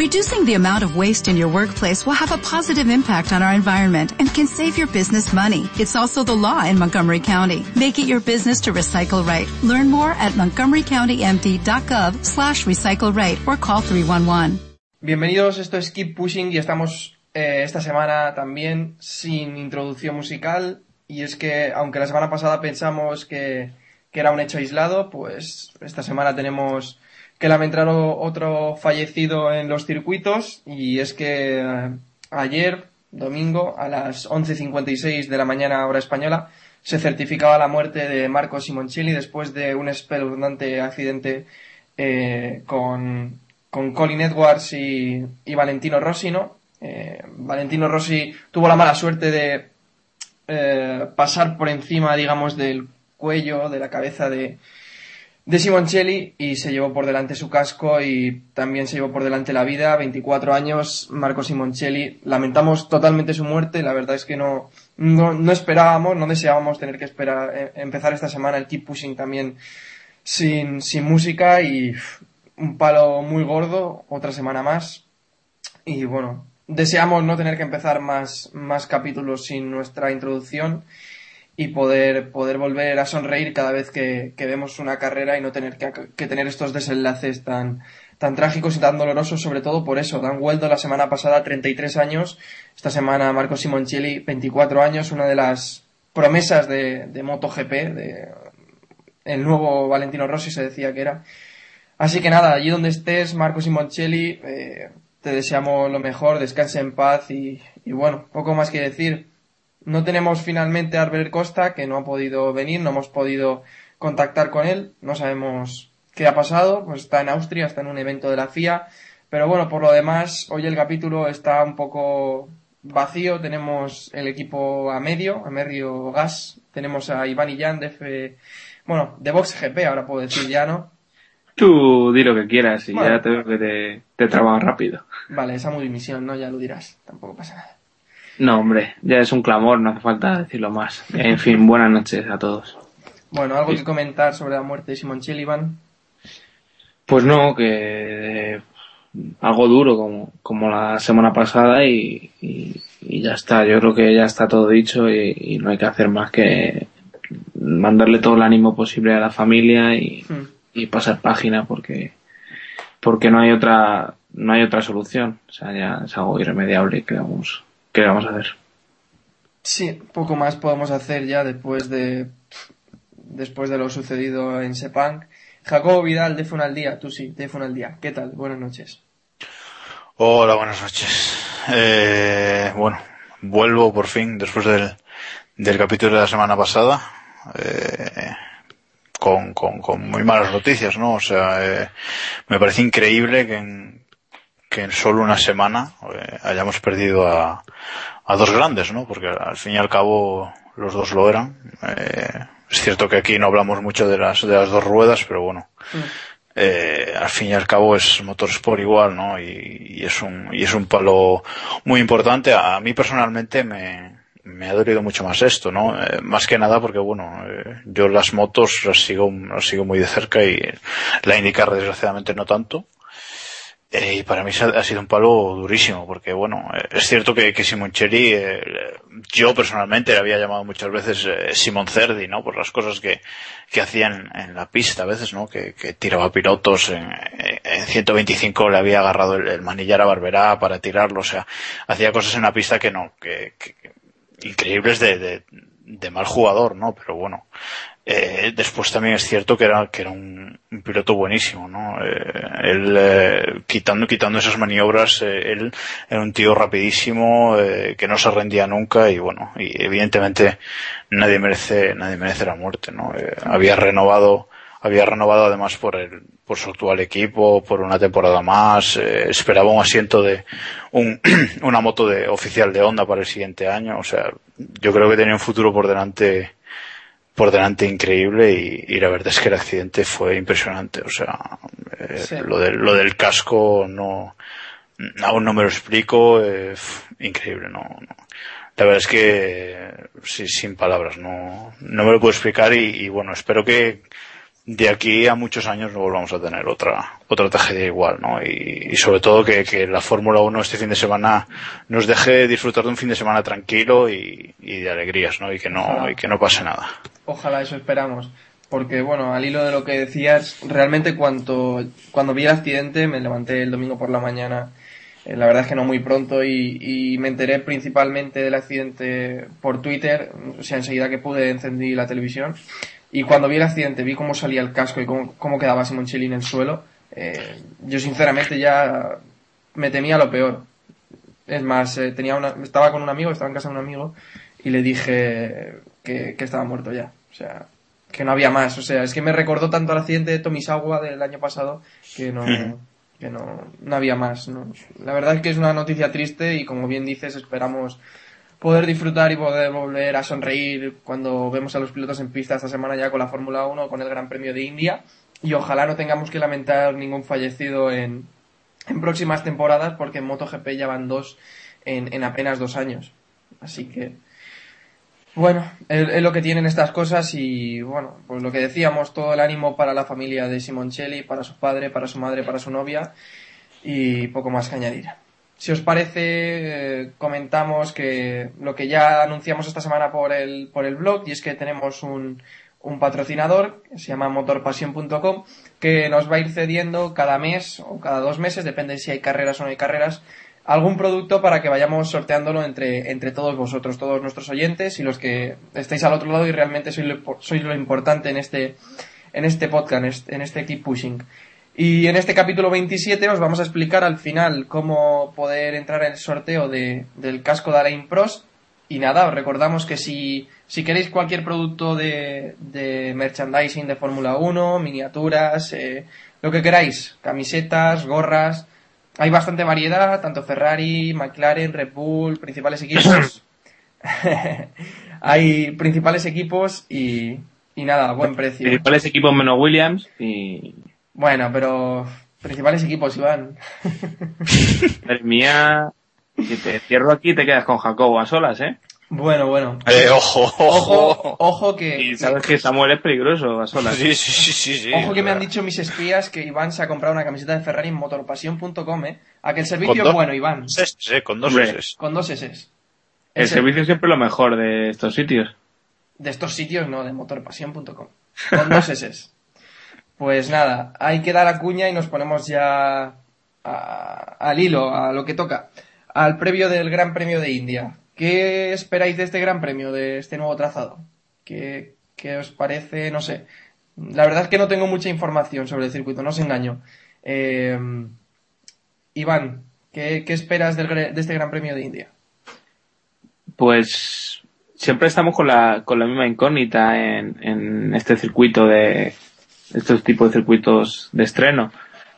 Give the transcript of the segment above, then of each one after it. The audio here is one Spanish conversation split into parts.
Reducing the amount of waste in your workplace will have a positive impact on our environment and can save your business money. It's also the law in Montgomery County. Make it your business to recycle right. Learn more at montgomerycountymd.gov slash recycle right or call 311. Bienvenidos, esto es Keep Pushing y estamos eh, esta semana también sin introducción musical y es que aunque la semana pasada pensamos que, que era un hecho aislado, pues esta semana tenemos que lamentar otro fallecido en los circuitos y es que eh, ayer, domingo, a las 11.56 de la mañana hora española, se certificaba la muerte de Marco Simoncelli después de un espeluznante accidente eh, con, con, Colin Edwards y, Valentino Rossi, ¿no? Eh, Valentino Rossi tuvo la mala suerte de pasar por encima, digamos, del cuello, de la cabeza de, de Simoncelli y se llevó por delante su casco y también se llevó por delante la vida. 24 años, Marco Simoncelli. Lamentamos totalmente su muerte. La verdad es que no, no, esperábamos, no deseábamos tener que esperar, eh, empezar esta semana el Keep Pushing también sin, sin música y un palo muy gordo, otra semana más. Y bueno, deseamos no tener que empezar más, más capítulos sin nuestra introducción y poder, poder volver a sonreír cada vez que, que vemos una carrera y no tener que, que, tener estos desenlaces tan, tan trágicos y tan dolorosos, sobre todo por eso. Dan Weldo la semana pasada 33 años, esta semana Marco Simoncelli 24 años, una de las promesas de, de MotoGP, de, el nuevo Valentino Rossi se decía que era. Así que nada, allí donde estés, Marco Simoncelli, eh, te deseamos lo mejor, descanse en paz y, y bueno, poco más que decir. No tenemos finalmente a Arbel Costa, que no ha podido venir, no hemos podido contactar con él, no sabemos qué ha pasado, pues está en Austria, está en un evento de la FIA, pero bueno, por lo demás, hoy el capítulo está un poco vacío, tenemos el equipo a medio, a medio gas, tenemos a Iván y Jan de F... bueno, de Box GP, ahora puedo decir ya, ¿no? Tú di lo que quieras y ya te te, te rápido. Vale, esa muy misión, ¿no? Ya lo dirás, tampoco pasa nada. No, hombre, ya es un clamor, no hace falta decirlo más. En fin, buenas noches a todos. Bueno, ¿algo que comentar sobre la muerte de Simon Iván? Pues no, que eh, algo duro como, como la semana pasada y, ya está. Yo creo que ya está todo dicho y, no hay que hacer más que mandarle todo el ánimo posible a la familia y, hmm. y pasar página porque porque no hay otra no hay otra solución. O sea, ya es algo irremediable que vamos ¿qué vamos a hacer? Sí, poco más podemos hacer ya después de después de lo sucedido en Sepang. Jacobo Vidal, de al día, tú sí, de al día. ¿Qué tal? Buenas noches. Hola, buenas noches. Eh, bueno, vuelvo por fin después del, del capítulo de la semana pasada. Eh, con, con, con, muy malas noticias, ¿no? O sea, eh, me parece increíble que en, que en solo una semana eh, hayamos perdido a, a, dos grandes, ¿no? Porque al fin y al cabo los dos lo eran. Eh, es cierto que aquí no hablamos mucho de las, de las dos ruedas, pero bueno. Mm. Eh, al fin y al cabo es motorsport igual, ¿no? Y, y, es un, y es un palo muy importante. A, mí personalmente me, me ha dolido mucho más esto, ¿no? Eh, más que nada porque, bueno, eh, yo las motos las sigo, las sigo muy de cerca y la IndyCar desgraciadamente no tanto. Eh, y para mí ha sido un palo durísimo, porque bueno, eh, es cierto que, que Simoncelli, eh, yo personalmente le había llamado muchas veces eh, Simon Cerdi, ¿no? Por las cosas que, que en la pista a veces, ¿no? Que, que tiraba pilotos en, en 125 le había agarrado el, manillar a Barberá para tirarlo, o sea, hacía cosas en la pista que no, que, que increíbles de, de, de mal jugador, ¿no? Pero bueno, eh, después también es cierto que era, que era un, piloto buenísimo, ¿no? Eh, él, eh, quitando, quitando esas maniobras, eh, él era un tío rapidísimo, que no se rendía nunca y bueno, y evidentemente nadie merece, nadie merece la muerte, ¿no? había renovado, había renovado además por el, por su actual equipo, por una temporada más, esperaba un asiento de, un, una moto de oficial de Honda para el siguiente año, o sea, yo creo que tenía un futuro por delante por delante increíble y, la verdad es que el accidente fue impresionante. O sea, eh, lo, del, lo del casco no, aún no me lo explico, eh, increíble, no, La verdad es que sí, sin palabras, no, no me lo puedo explicar y, bueno, espero que, de aquí a muchos años no volvamos a tener otra otra tragedia igual, ¿no? Y, sobre todo que, que la Fórmula 1 este fin de semana nos deje disfrutar de un fin de semana tranquilo y, de alegrías, ¿no? Y que no, y que no pase nada. Ojalá eso esperamos. Porque, bueno, al hilo de lo que decías, realmente cuando, cuando vi el accidente me levanté el domingo por la mañana eh, la verdad es que no muy pronto y, me enteré principalmente del accidente por Twitter, o sea, enseguida que pude encendí la televisión y cuando vi el accidente, vi cómo salía el casco y cómo, cómo quedaba Simoncelli en el suelo, eh, yo sinceramente ya me temía lo peor. Es más, eh, tenía una, estaba con un amigo, estaba en casa de un amigo y le dije que, estaba muerto ya. O sea, que no había más. O sea, es que me recordó tanto el accidente de Tomisawa del año pasado que no, que no, no había más. ¿no? La verdad es que es una noticia triste y como bien dices, esperamos poder disfrutar y poder volver a sonreír cuando vemos a los pilotos en pista esta semana ya con la Fórmula 1, con el Gran Premio de India. Y ojalá no tengamos que lamentar ningún fallecido en, en próximas temporadas, porque en MotoGP ya van dos en, en apenas dos años. Así que, bueno, es, lo que tienen estas cosas y, bueno, pues lo que decíamos, todo el ánimo para la familia de Simoncelli, para su padre, para su madre, para su novia y poco más que añadir. Si os parece, comentamos que lo que ya anunciamos esta semana por el, por el blog, y es que tenemos un, un patrocinador, que se llama motorpasión.com, que nos va a ir cediendo cada mes o cada dos meses, depende si hay carreras o no hay carreras, algún producto para que vayamos sorteándolo entre, entre todos vosotros, todos nuestros oyentes y los que estáis al otro lado y realmente sois lo, sois lo importante en este, en este podcast, en este Keep Pushing. Y en este capítulo 27 os vamos a explicar al final cómo poder entrar en el sorteo de, del casco de Alain Pros. Y nada, os recordamos que si, si queréis cualquier producto de, de merchandising de Fórmula 1, miniaturas, eh, lo que queráis, camisetas, gorras, hay bastante variedad, tanto Ferrari, McLaren, Red Bull, principales equipos. hay principales equipos y, y nada, buen precio. Principales equipos menos Williams y, bueno, pero principales equipos, Iván. Madre mía, si te cierro aquí te quedas con Jacobo a solas, ¿eh? Bueno, bueno. Eh, ojo, ojo, ojo que... Y sabes que Samuel es peligroso a solas. Sí, sí, sí, sí. Ojo que me han dicho mis espías que Iván se ha comprado una camiseta de Ferrari en motorpasión.com, ¿eh? A que el servicio es bueno, Iván. Sí, con dos S. Con dos S. El, el servicio es siempre lo mejor de estos sitios. De estos sitios, no, de motorpasión.com. Con dos S. Pues nada, hay que dar a cuña y nos ponemos ya al hilo, a lo que toca, al previo del Gran Premio de India. ¿Qué esperáis de este Gran Premio, de este nuevo trazado? ¿Qué, os parece? No sé. La verdad es que no tengo mucha información sobre el circuito, no os engaño. Eh, Iván, ¿qué, esperas de este Gran Premio de India? Pues siempre estamos con la, con la misma incógnita en este circuito de, estos tipos de circuitos de estreno.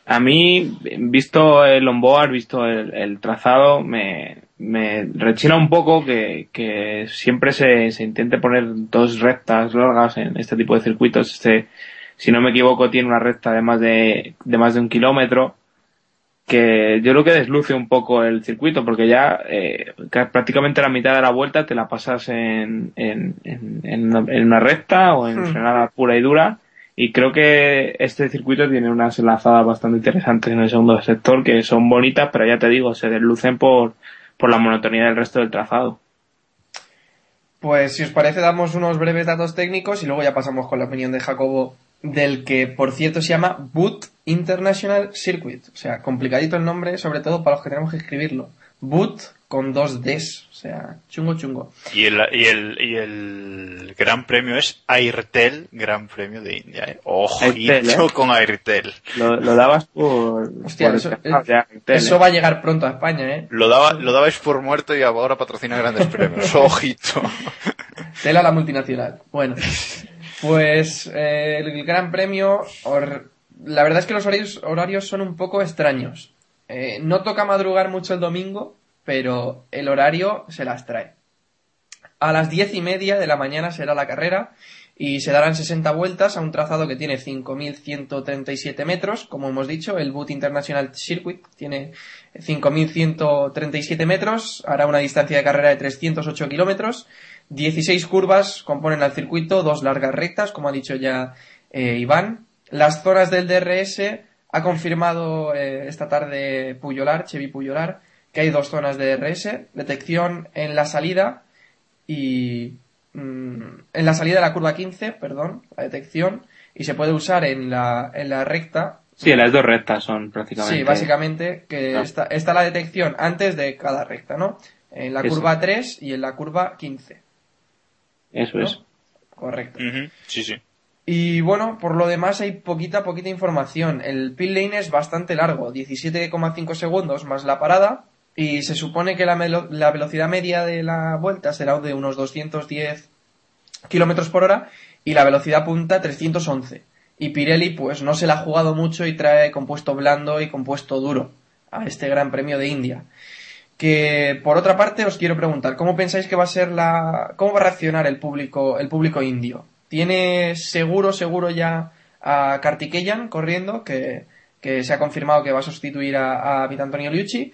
A mí, visto el onboard, visto el, trazado, me, me rechina un poco que, que siempre se, se intente poner dos rectas largas en este tipo de circuitos. Este, si no me equivoco, tiene una recta de más de, de más de un kilómetro que yo creo que desluce un poco el circuito porque ya eh, prácticamente la mitad de la vuelta te la pasas en, en, en, en una recta o en hmm. frenada pura y dura y creo que este circuito tiene unas enlazadas bastante interesantes en el segundo sector que son bonitas, pero ya te digo, se deslucen por, por la monotonía del resto del trazado. Pues si os parece damos unos breves datos técnicos y luego ya pasamos con la opinión de Jacobo del que por cierto se llama Boot International Circuit. O sea, complicadito el nombre, sobre todo para los que tenemos que escribirlo. Boot con dos Ds, o sea, chungo chungo. Y el, y el, y el gran premio es Airtel Gran Premio de India. ¿eh? Ojito ¿eh? con Airtel. Lo, lo, dabas por... Hostia, eso, eso ¿eh? va a llegar pronto a España, ¿eh? Lo, daba, lo dabais por muerto y ahora patrocina grandes premios. Ojito. Tela la multinacional. Bueno, pues eh, el gran premio... La verdad es que los horarios, horarios son un poco extraños. Eh, no toca madrugar mucho el domingo, pero el horario se las trae. A las diez y media de la mañana será la carrera y se darán 60 vueltas a un trazado que tiene 5.137 metros. Como hemos dicho, el Boot International Circuit tiene 5.137 metros, hará una distancia de carrera de 308 kilómetros. 16 curvas componen el circuito, dos largas rectas, como ha dicho ya eh, Iván. Las zonas del DRS ha confirmado eh, esta tarde Puyolar, Chevy Puyolar, que hay dos zonas de DRS, detección en la salida y mm, en la salida de la curva 15, perdón, la detección, y se puede usar en la, en la recta. Sí, las dos rectas son prácticamente. Sí, básicamente, que está, está la detección antes de cada recta, ¿no? En la curva 3 y en la curva 15. Eso es. Correcto. Sí, sí. Y bueno, por lo demás hay poquita, poquita información. El pit lane es bastante largo, 17,5 segundos más la parada. Y se supone que la, la, velocidad media de la vuelta será de unos 210 kilómetros por hora y la velocidad punta 311. Y Pirelli pues no se la ha jugado mucho y trae compuesto blando y compuesto duro a este Gran Premio de India. Que por otra parte os quiero preguntar, ¿cómo pensáis que va a ser la cómo va a reaccionar el público el público indio? Tiene seguro, seguro ya a Kartikeyan corriendo, que, que se ha confirmado que va a sustituir a, a Antonio Liucci.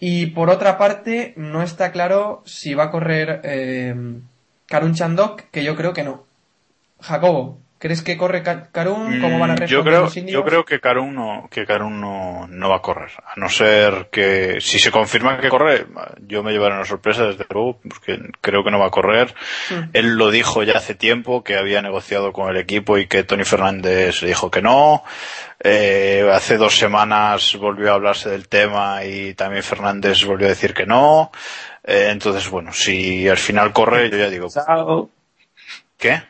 Y por otra parte, no está claro si va a correr eh, Karun Chandok, que yo creo que no. Jacobo, ¿Crees que corre Karun? ¿Cómo van a responder mm, yo creo, los indios? Yo creo que Karun no, que Karun no, no va a correr. A no ser que, si se confirma que corre, yo me llevaré una sorpresa desde luego, porque creo que no va a correr. Mm. Él lo dijo ya hace tiempo, que había negociado con el equipo y que Tony Fernández dijo que no. Eh, hace dos semanas volvió a hablarse del tema y también Fernández volvió a decir que no. Eh, entonces, bueno, si al final corre, yo ya digo. ¿Qué?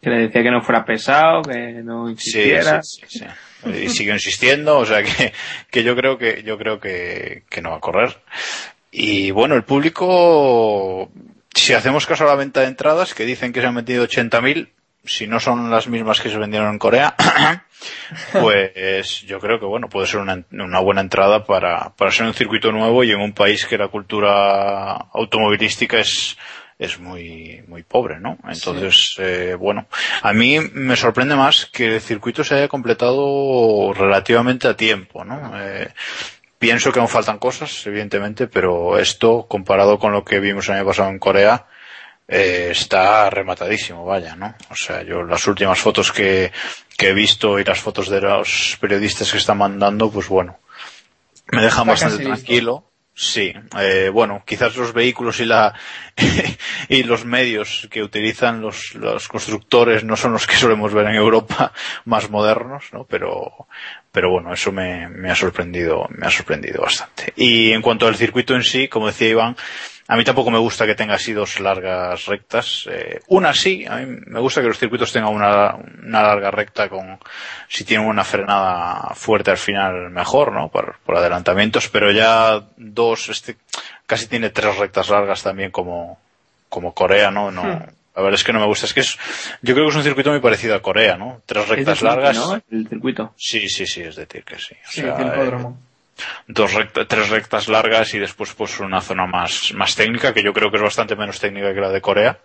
Que le decía que no fuera pesado, que no insistiera. Sí, sí, sí, y sigue insistiendo, o sea que, que yo creo que, yo creo que, que no va a correr. Y bueno, el público, si hacemos caso a la venta de entradas, que dicen que se han metido 80.000, si no son las mismas que se vendieron en Corea, pues yo creo que bueno, puede ser una, una, buena entrada para, para ser un circuito nuevo y en un país que la cultura automovilística es es muy, muy pobre, ¿no? Entonces, eh, bueno, a mí me sorprende más que el circuito se haya completado relativamente a tiempo, ¿no? Eh, pienso que aún faltan cosas, evidentemente, pero esto, comparado con lo que vimos el año pasado en Corea, eh, está rematadísimo, vaya, ¿no? O sea, yo las últimas fotos que, que he visto y las fotos de los periodistas que están mandando, pues bueno, me dejan bastante tranquilo. Sí, eh, bueno, quizás los vehículos y la y los medios que utilizan los, los constructores no son los que solemos ver en Europa más modernos, ¿no? Pero pero bueno, eso me, me ha sorprendido, me ha sorprendido bastante. Y en cuanto al circuito en sí, como decía Iván, a mí tampoco me gusta que tenga así dos largas rectas. Eh, una sí, a mí me gusta que los circuitos tengan una, una, larga recta con, si tienen una frenada fuerte al final mejor, ¿no? Por, por adelantamientos, pero ya dos, este, casi tiene tres rectas largas también como, como Corea, ¿no? no hmm. La verdad es que no me gusta. Es que es, yo creo que es un circuito muy parecido a Corea, ¿no? Tres rectas largas. ¿no? El circuito. Sí, sí, sí, es de Tirque, sí. O sí, sea, el dos tres rectas largas y después pues una zona más, más técnica, que yo creo que es bastante menos técnica que la de Corea.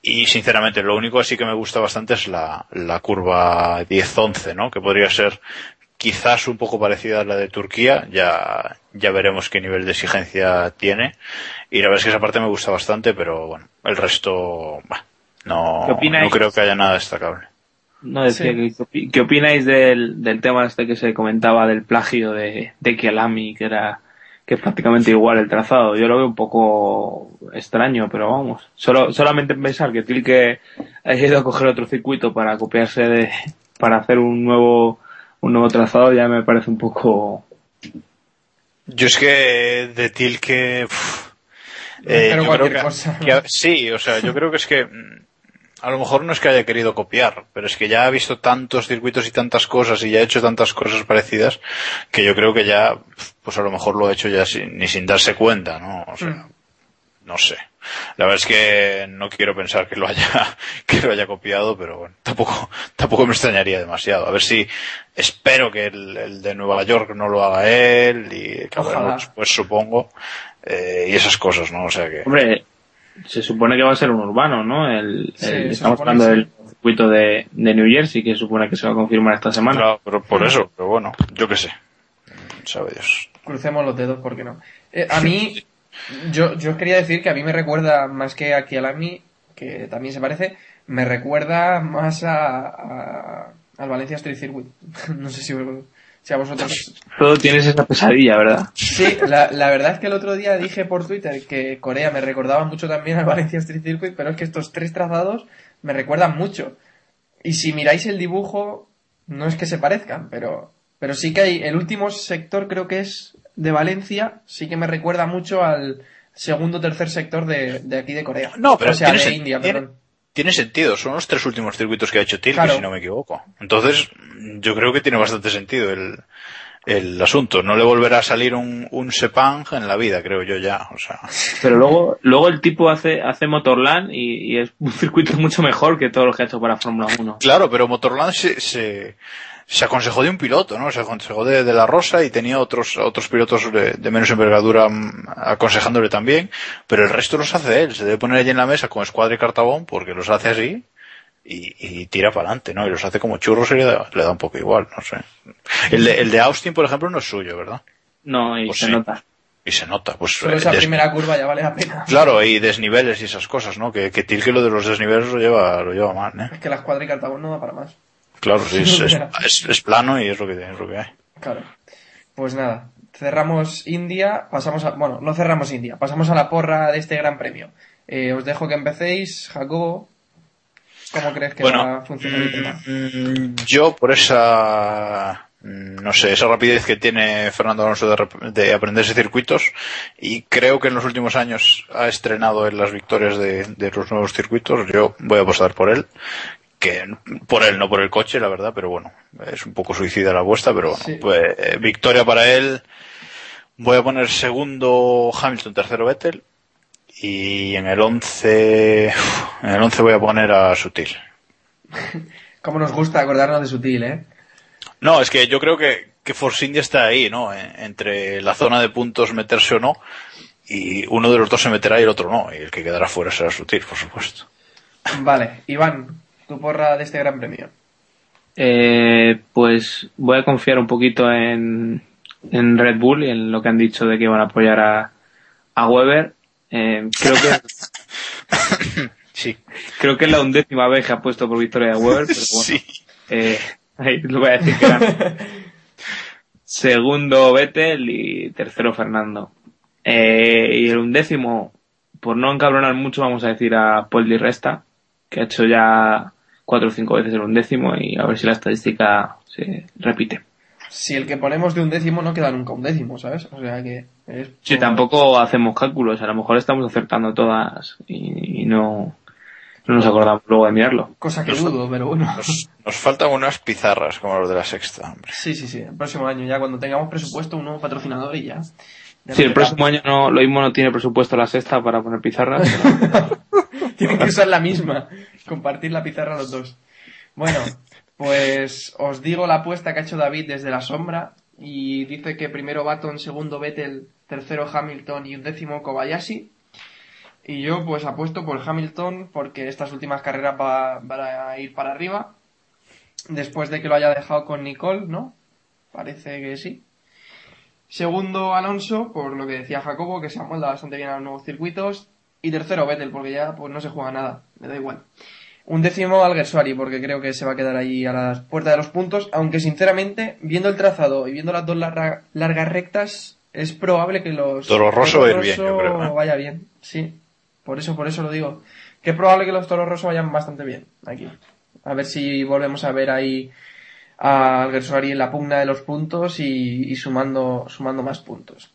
Y sinceramente, lo único así que me gusta bastante es la, la curva 10-11, ¿no? Que podría ser quizás un poco parecida a la de Turquía, ya, ya veremos qué nivel de exigencia tiene. Y la verdad es que esa parte me gusta bastante, pero bueno, el resto, bah, no, no creo que haya nada destacable. No, decía, ¿qué, opináis del, del tema este que se comentaba del plagio de, de Kialami, que era que es prácticamente igual el trazado? Yo lo veo un poco extraño, pero vamos. Solo, solamente pensar que Tilke ha ido a coger otro circuito para copiarse de, para hacer un nuevo, un nuevo trazado ya me parece un poco. Yo es que de Tilke, eh, yo creo que, sí, o sea, yo creo que es que a lo mejor no es que haya querido copiar, pero es que ya ha visto tantos circuitos y tantas cosas y ya ha hecho tantas cosas parecidas que yo creo que ya, pues a lo mejor lo ha hecho ya sin, ni sin darse cuenta, ¿no? O sea, mm. no sé. La verdad es que no quiero pensar que lo haya, que lo haya copiado, pero bueno, tampoco, tampoco me extrañaría demasiado. A ver si, espero que el, de Nueva York no lo haga él y que después supongo, eh, y esas cosas, ¿no? O sea que. Hombre, se supone que va a ser un urbano, ¿no? El, estamos hablando del circuito de, de, New Jersey, que supone que se va a confirmar esta semana. Claro, pero por eso, pero bueno, yo qué sé. Sabe Dios. Crucemos los dedos, ¿por qué no? Eh, a mí, yo, yo quería decir que a mí me recuerda más que a Kialami que también se parece, me recuerda más a, al Valencia Street Circuit. no sé si, si, a vosotros... Todo tienes esa pesadilla, ¿verdad? Sí, la, la, verdad es que el otro día dije por Twitter que Corea me recordaba mucho también al Valencia Street Circuit, pero es que estos tres trazados me recuerdan mucho. Y si miráis el dibujo, no es que se parezcan, pero, pero sí que hay, el último sector creo que es de Valencia, sí que me recuerda mucho al segundo o tercer sector de, de, aquí de Corea. No, pero o sea, tiene, de India, tiene, perdón. Tiene sentido, son los tres últimos circuitos que ha hecho Tilke, Claro. si no me equivoco. Entonces, yo creo que tiene bastante sentido el, el asunto. No le volverá a salir un, un Sepang en la vida, creo yo ya. O sea, Pero luego, luego el tipo hace, hace Motorland y, y es un circuito mucho mejor que todo lo que ha hecho para Fórmula 1. claro, pero Motorland se, se, se aconsejó de un piloto, ¿no? Se aconsejó de, de la Rosa y tenía otros, otros pilotos de, de menos envergadura mm, aconsejándole también, pero el resto los hace él. Se debe poner allí en la mesa con escuadra y cartabón porque los hace así y, y tira para adelante, ¿no? Y los hace como churros y le da, le da un poco igual, no sé. El de, el de Austin, por ejemplo, no es suyo, ¿verdad? No, y Pues se sí. nota. Y se nota, pues. Solo eh, esa des- primera curva ya vale la pena. Claro, y desniveles y esas cosas, ¿no? Que, que Tilke lo de los desniveles lo lleva, lo lleva mal, ¿eh? Es que la escuadra y cartabón no da para más. Claro, sí, es, es, es- es plano y es lo que, es lo que hay. Claro. Pues nada, cerramos India, pasamos a, bueno, no cerramos India, pasamos a la porra de este gran premio. Eh, os dejo que empecéis, Jacobo. ¿Cómo crees que va a funcionar el tema? mm, yo por esa, mm, no sé, esa rapidez que tiene Fernando Alonso de, de aprenderse circuitos y creo que en los últimos años ha estrenado en las victorias de, de los nuevos circuitos, yo voy a apostar por él. Que por él, no por el coche, la verdad, pero bueno, es un poco suicida la apuesta, pero bueno, Sí. pues, eh, victoria para él. Voy a poner segundo Hamilton, tercero Vettel. Y en el 11, en el 11 voy a poner a Sutil. Cómo nos gusta acordarnos de Sutil, ¿eh? No, es que yo creo que, que Force India está ahí, ¿no? En- entre la zona de puntos meterse o no. Y uno de los dos se meterá y el otro no. Y el que quedará fuera será Sutil, por supuesto. Vale, Iván, tu porra de este gran premio. Eh, pues voy a confiar un poquito en, en Red Bull y en lo que han dicho de que van a apoyar a, a Weber. Eh, creo que Sí. creo que es la undécima vez que ha puesto por victoria de Weber, pero bueno, Sí. eh, ahí lo voy a decir que era segundo Vettel y tercero Fernando. Eh, y el undécimo, por no encabronar mucho, vamos a decir a Paul Di Resta, que ha hecho ya cuatro o cinco veces el undécimo y a ver si la estadística se repite. Si el que ponemos de un décimo no queda nunca un décimo, ¿sabes? O sea que es... Si tampoco hacemos cálculos, a lo mejor estamos acertando todas y, y no, no nos acordamos luego de mirarlo. Cosa que dudo, pero bueno. Nos, nos faltan unas pizarras como los de la sexta, hombre. Sí, sí, sí. El próximo año, ya cuando tengamos presupuesto, un nuevo patrocinador y ya. No el próximo año no, lo mismo no tiene presupuesto la sexta para poner pizarras. pero- Tienen que usar la misma. Compartir la pizarra los dos. Bueno, pues os digo la apuesta que ha hecho David desde la sombra. Y dice que primero Baton, segundo Vettel, tercero Hamilton y un décimo Kobayashi. Y yo pues apuesto por Hamilton porque estas últimas carreras va, van a ir para arriba. Después de que lo haya dejado con Nicole, ¿no? Parece que sí. Segundo Alonso, por lo que decía Jacobo, que se amolda bastante bien a los nuevos circuitos. Y tercero Vettel, porque ya pues no se juega nada, le da igual. Un décimo Alguersuari, porque creo que se va a quedar ahí a las puertas de los puntos, aunque sinceramente, viendo el trazado y viendo las dos larga- largas rectas, es probable que los Toro Rosso bien, yo creo, ¿eh? vaya bien, sí. Por eso, por eso lo digo. Que es probable que los Toros Rosso vayan bastante bien aquí. A ver si volvemos a ver ahí a Alguersuari en la pugna de los puntos y, y sumando, sumando más puntos.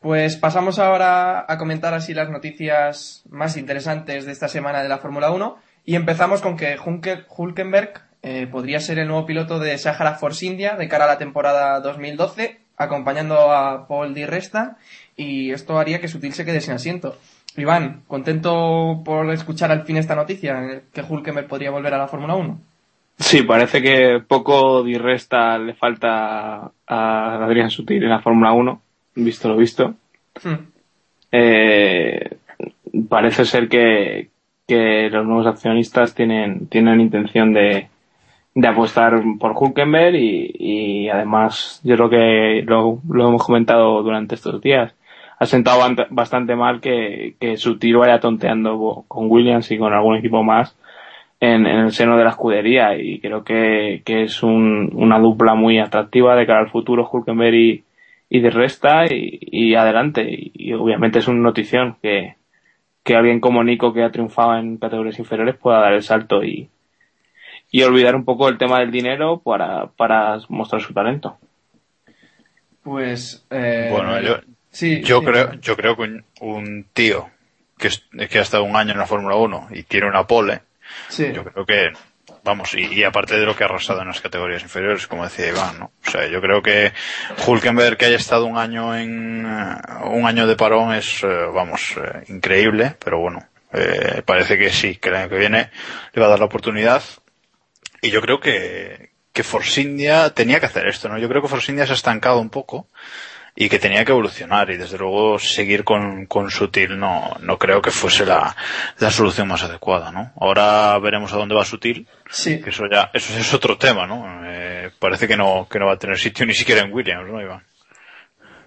Pues pasamos ahora a comentar así las noticias más interesantes de esta semana de la Fórmula 1 y empezamos con que Hulkenberg eh, podría ser el nuevo piloto de Sahara Force India de cara a la temporada 2012 acompañando a Paul Di Resta y esto haría que Sutil se quede sin asiento. Iván, ¿contento por escuchar al fin esta noticia eh, que Hulkenberg podría volver a la Fórmula 1? Sí, parece que poco Di Resta le falta a Adrián Sutil en la Fórmula 1, visto lo visto. Eh, parece ser que, que los nuevos accionistas tienen, tienen intención de, de apostar por Hulkenberg y, y además yo creo que lo, lo hemos comentado durante estos días. ha sentado bastante mal que, que su tiro vaya tonteando con Williams y con algún equipo más en, el seno de la escudería y creo que, que es un, una dupla muy atractiva de cara al futuro Hulkenberg y, y de Resta y, y adelante. Y, obviamente es una notición que, que alguien como Nico que ha triunfado en categorías inferiores pueda dar el salto y, y olvidar un poco el tema del dinero para, para mostrar su talento. Pues eh, bueno, yo, sí, yo creo, yo creo que un, tío que, que ha estado un año en la Fórmula 1 y tiene una pole, yo creo que, vamos, y, aparte de lo que ha arrasado en las categorías inferiores, como decía Iván, ¿no? O sea, yo creo que Hulkenberg que haya estado un año en, eh, un año de parón es, eh, vamos, eh, increíble, pero bueno, parece que sí, que el año que viene le va a dar la oportunidad. Y yo creo que, que Force India tenía que hacer esto, ¿no? Yo creo que Force India se ha estancado un poco y que tenía que evolucionar y desde luego seguir con, con Sutil no, no creo que fuese la, la solución más adecuada, ¿no? Ahora veremos a dónde va Sutil, sí. que eso ya, eso es otro tema, ¿no? Eh, parece que no, que no va a tener sitio ni siquiera en Williams, ¿no, Iván?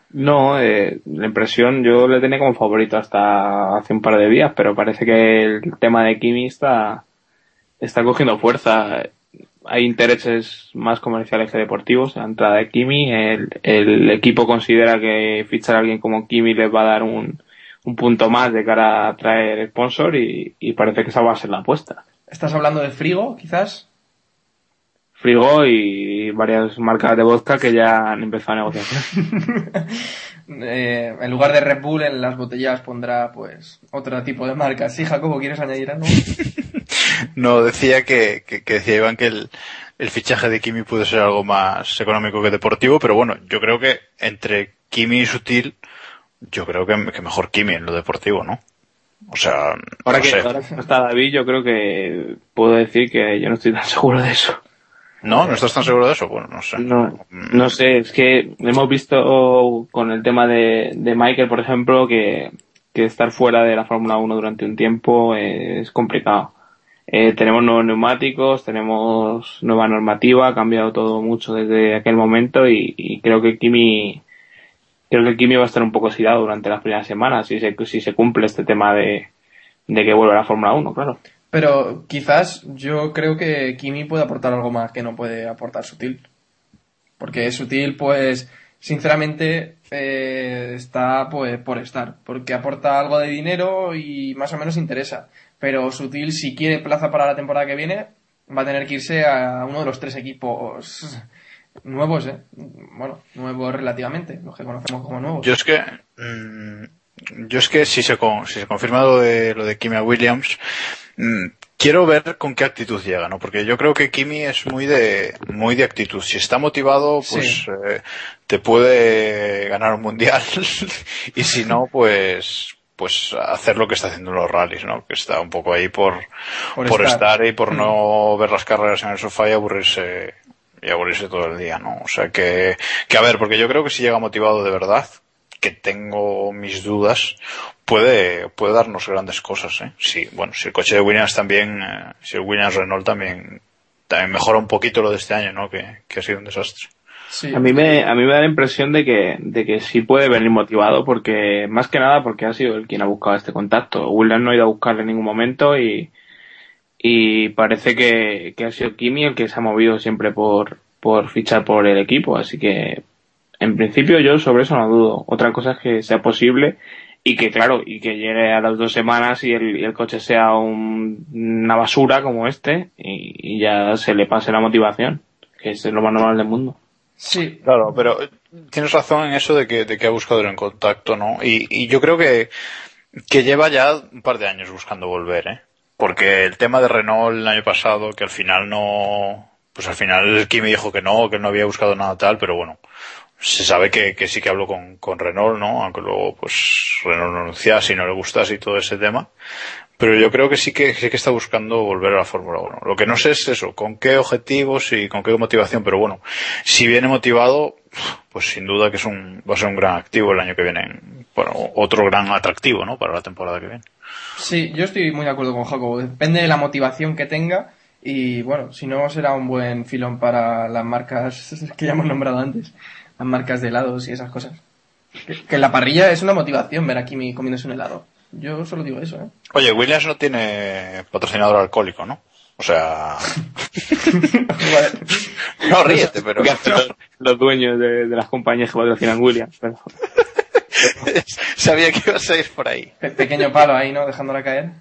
No, eh, la impresión yo le tenía como favorito hasta hace un par de días, pero parece que el tema de Kimi está, está cogiendo fuerza hay intereses más comerciales que deportivos. La entrada de Kimi, el, el equipo considera que fichar a alguien como Kimi les va a dar un, un punto más de cara a traer sponsor y, y, parece que esa va a ser la apuesta. ¿Estás hablando de Frigo, quizás? Frigo y varias marcas de vodka que ya han empezado a negociar. eh, en lugar de Red Bull en las botellas pondrá pues otro tipo de marcas. Sí, Jacobo, ¿quieres añadir algo? no, decía que, que, decía Iván que el, el fichaje de Kimi puede ser algo más económico que deportivo, pero bueno, yo creo que entre Kimi y Sutil, yo creo que, mejor Kimi en lo deportivo, ¿no? O sea, ahora que ahora está David, yo creo que puedo decir que yo no estoy tan seguro de eso. ¿No? ¿No estás tan seguro de eso? Bueno, no sé. No, no sé, es que hemos visto con el tema de, de Michael, por ejemplo, que, que estar fuera de la Fórmula 1 durante un tiempo es complicado. Eh, tenemos nuevos neumáticos, tenemos nueva normativa, ha cambiado todo mucho desde aquel momento y, creo que Kimi creo que Kimi va a estar un poco oxidado durante las primeras semanas si se, si se cumple este tema de, de que vuelva a la Fórmula 1, claro. Pero quizás yo creo que Kimi puede aportar algo más que no puede aportar Sutil. Porque Sutil, pues, sinceramente, eh, está pues por estar. Porque aporta algo de dinero y más o menos interesa. Pero Sutil, si quiere plaza para la temporada que viene, va a tener que irse a uno de los tres equipos nuevos, ¿eh? Bueno, nuevos relativamente, los que conocemos como nuevos. Yo es que... Mm, yo es que si se, si se confirma lo de, lo de Kimi Williams, mm, quiero ver con qué actitud llega, ¿no? Porque yo creo que Kimi es muy de, muy de actitud. Si está motivado, pues eh, te puede ganar un mundial y si no, pues, pues hacer lo que está haciendo en los rallies, ¿no? Que está un poco ahí por, por, estar. y por mm. no ver las carreras en el sofá y aburrirse, y aburrirse todo el día, ¿no? O sea que, que a ver, porque yo creo que si llega motivado de verdad, que tengo mis dudas, puede, puede darnos grandes cosas, ¿eh? Sí, bueno, si el coche de Williams también, eh, si el Williams Renault también, también mejora un poquito lo de este año, ¿no? Que, que ha sido un desastre. A mí me, a mí me da la impresión de que, de que sí puede venir motivado porque, más que nada porque ha sido el quien ha buscado este contacto. Williams no ha ido a buscarle en ningún momento y, y parece que, que ha sido Kimi el que se ha movido siempre por, por fichar por el equipo, así que en principio yo sobre eso no dudo. Otra cosa es que sea posible y que claro, y que llegue a las dos semanas y el, coche sea una basura como este y, ya se le pase la motivación, que es lo más normal del mundo. Sí. Claro, pero tienes razón en eso de que, de que ha buscado el contacto, ¿no? Y, y yo creo que, que lleva ya un par de años buscando volver, ¿eh? Porque el tema de Renault el año pasado, que al final no, pues al final Kimi dijo que no, que no había buscado nada tal, pero bueno, se sabe que, que, sí que habló con, con Renault, ¿no? Aunque luego, pues, Renault no anuncia si no le gustase y todo ese tema. Pero yo creo que sí que, sí que está buscando volver a la Fórmula 1. Lo que no sé es eso, con qué objetivos y con qué motivación, pero bueno, si viene motivado, pues sin duda que es un, va a ser un gran activo el año que viene. Bueno, otro gran atractivo, ¿no? Para la temporada que viene. Sí, yo estoy muy de acuerdo con Jacobo. Depende de la motivación que tenga y bueno, si no será un buen filón para las marcas que ya hemos nombrado antes marcas de helados y esas cosas. Que, que la parrilla es una motivación ver a Kimi comiéndose un helado. Yo solo digo eso, ¿eh? Oye, Williams no tiene patrocinador alcohólico, ¿no? O sea, no ríete, pero los, los dueños de, de las compañías que patrocinan Williams. Pero, sabía que ibas a ir por ahí. Pe- pequeño palo ahí, ¿no? Dejándola caer.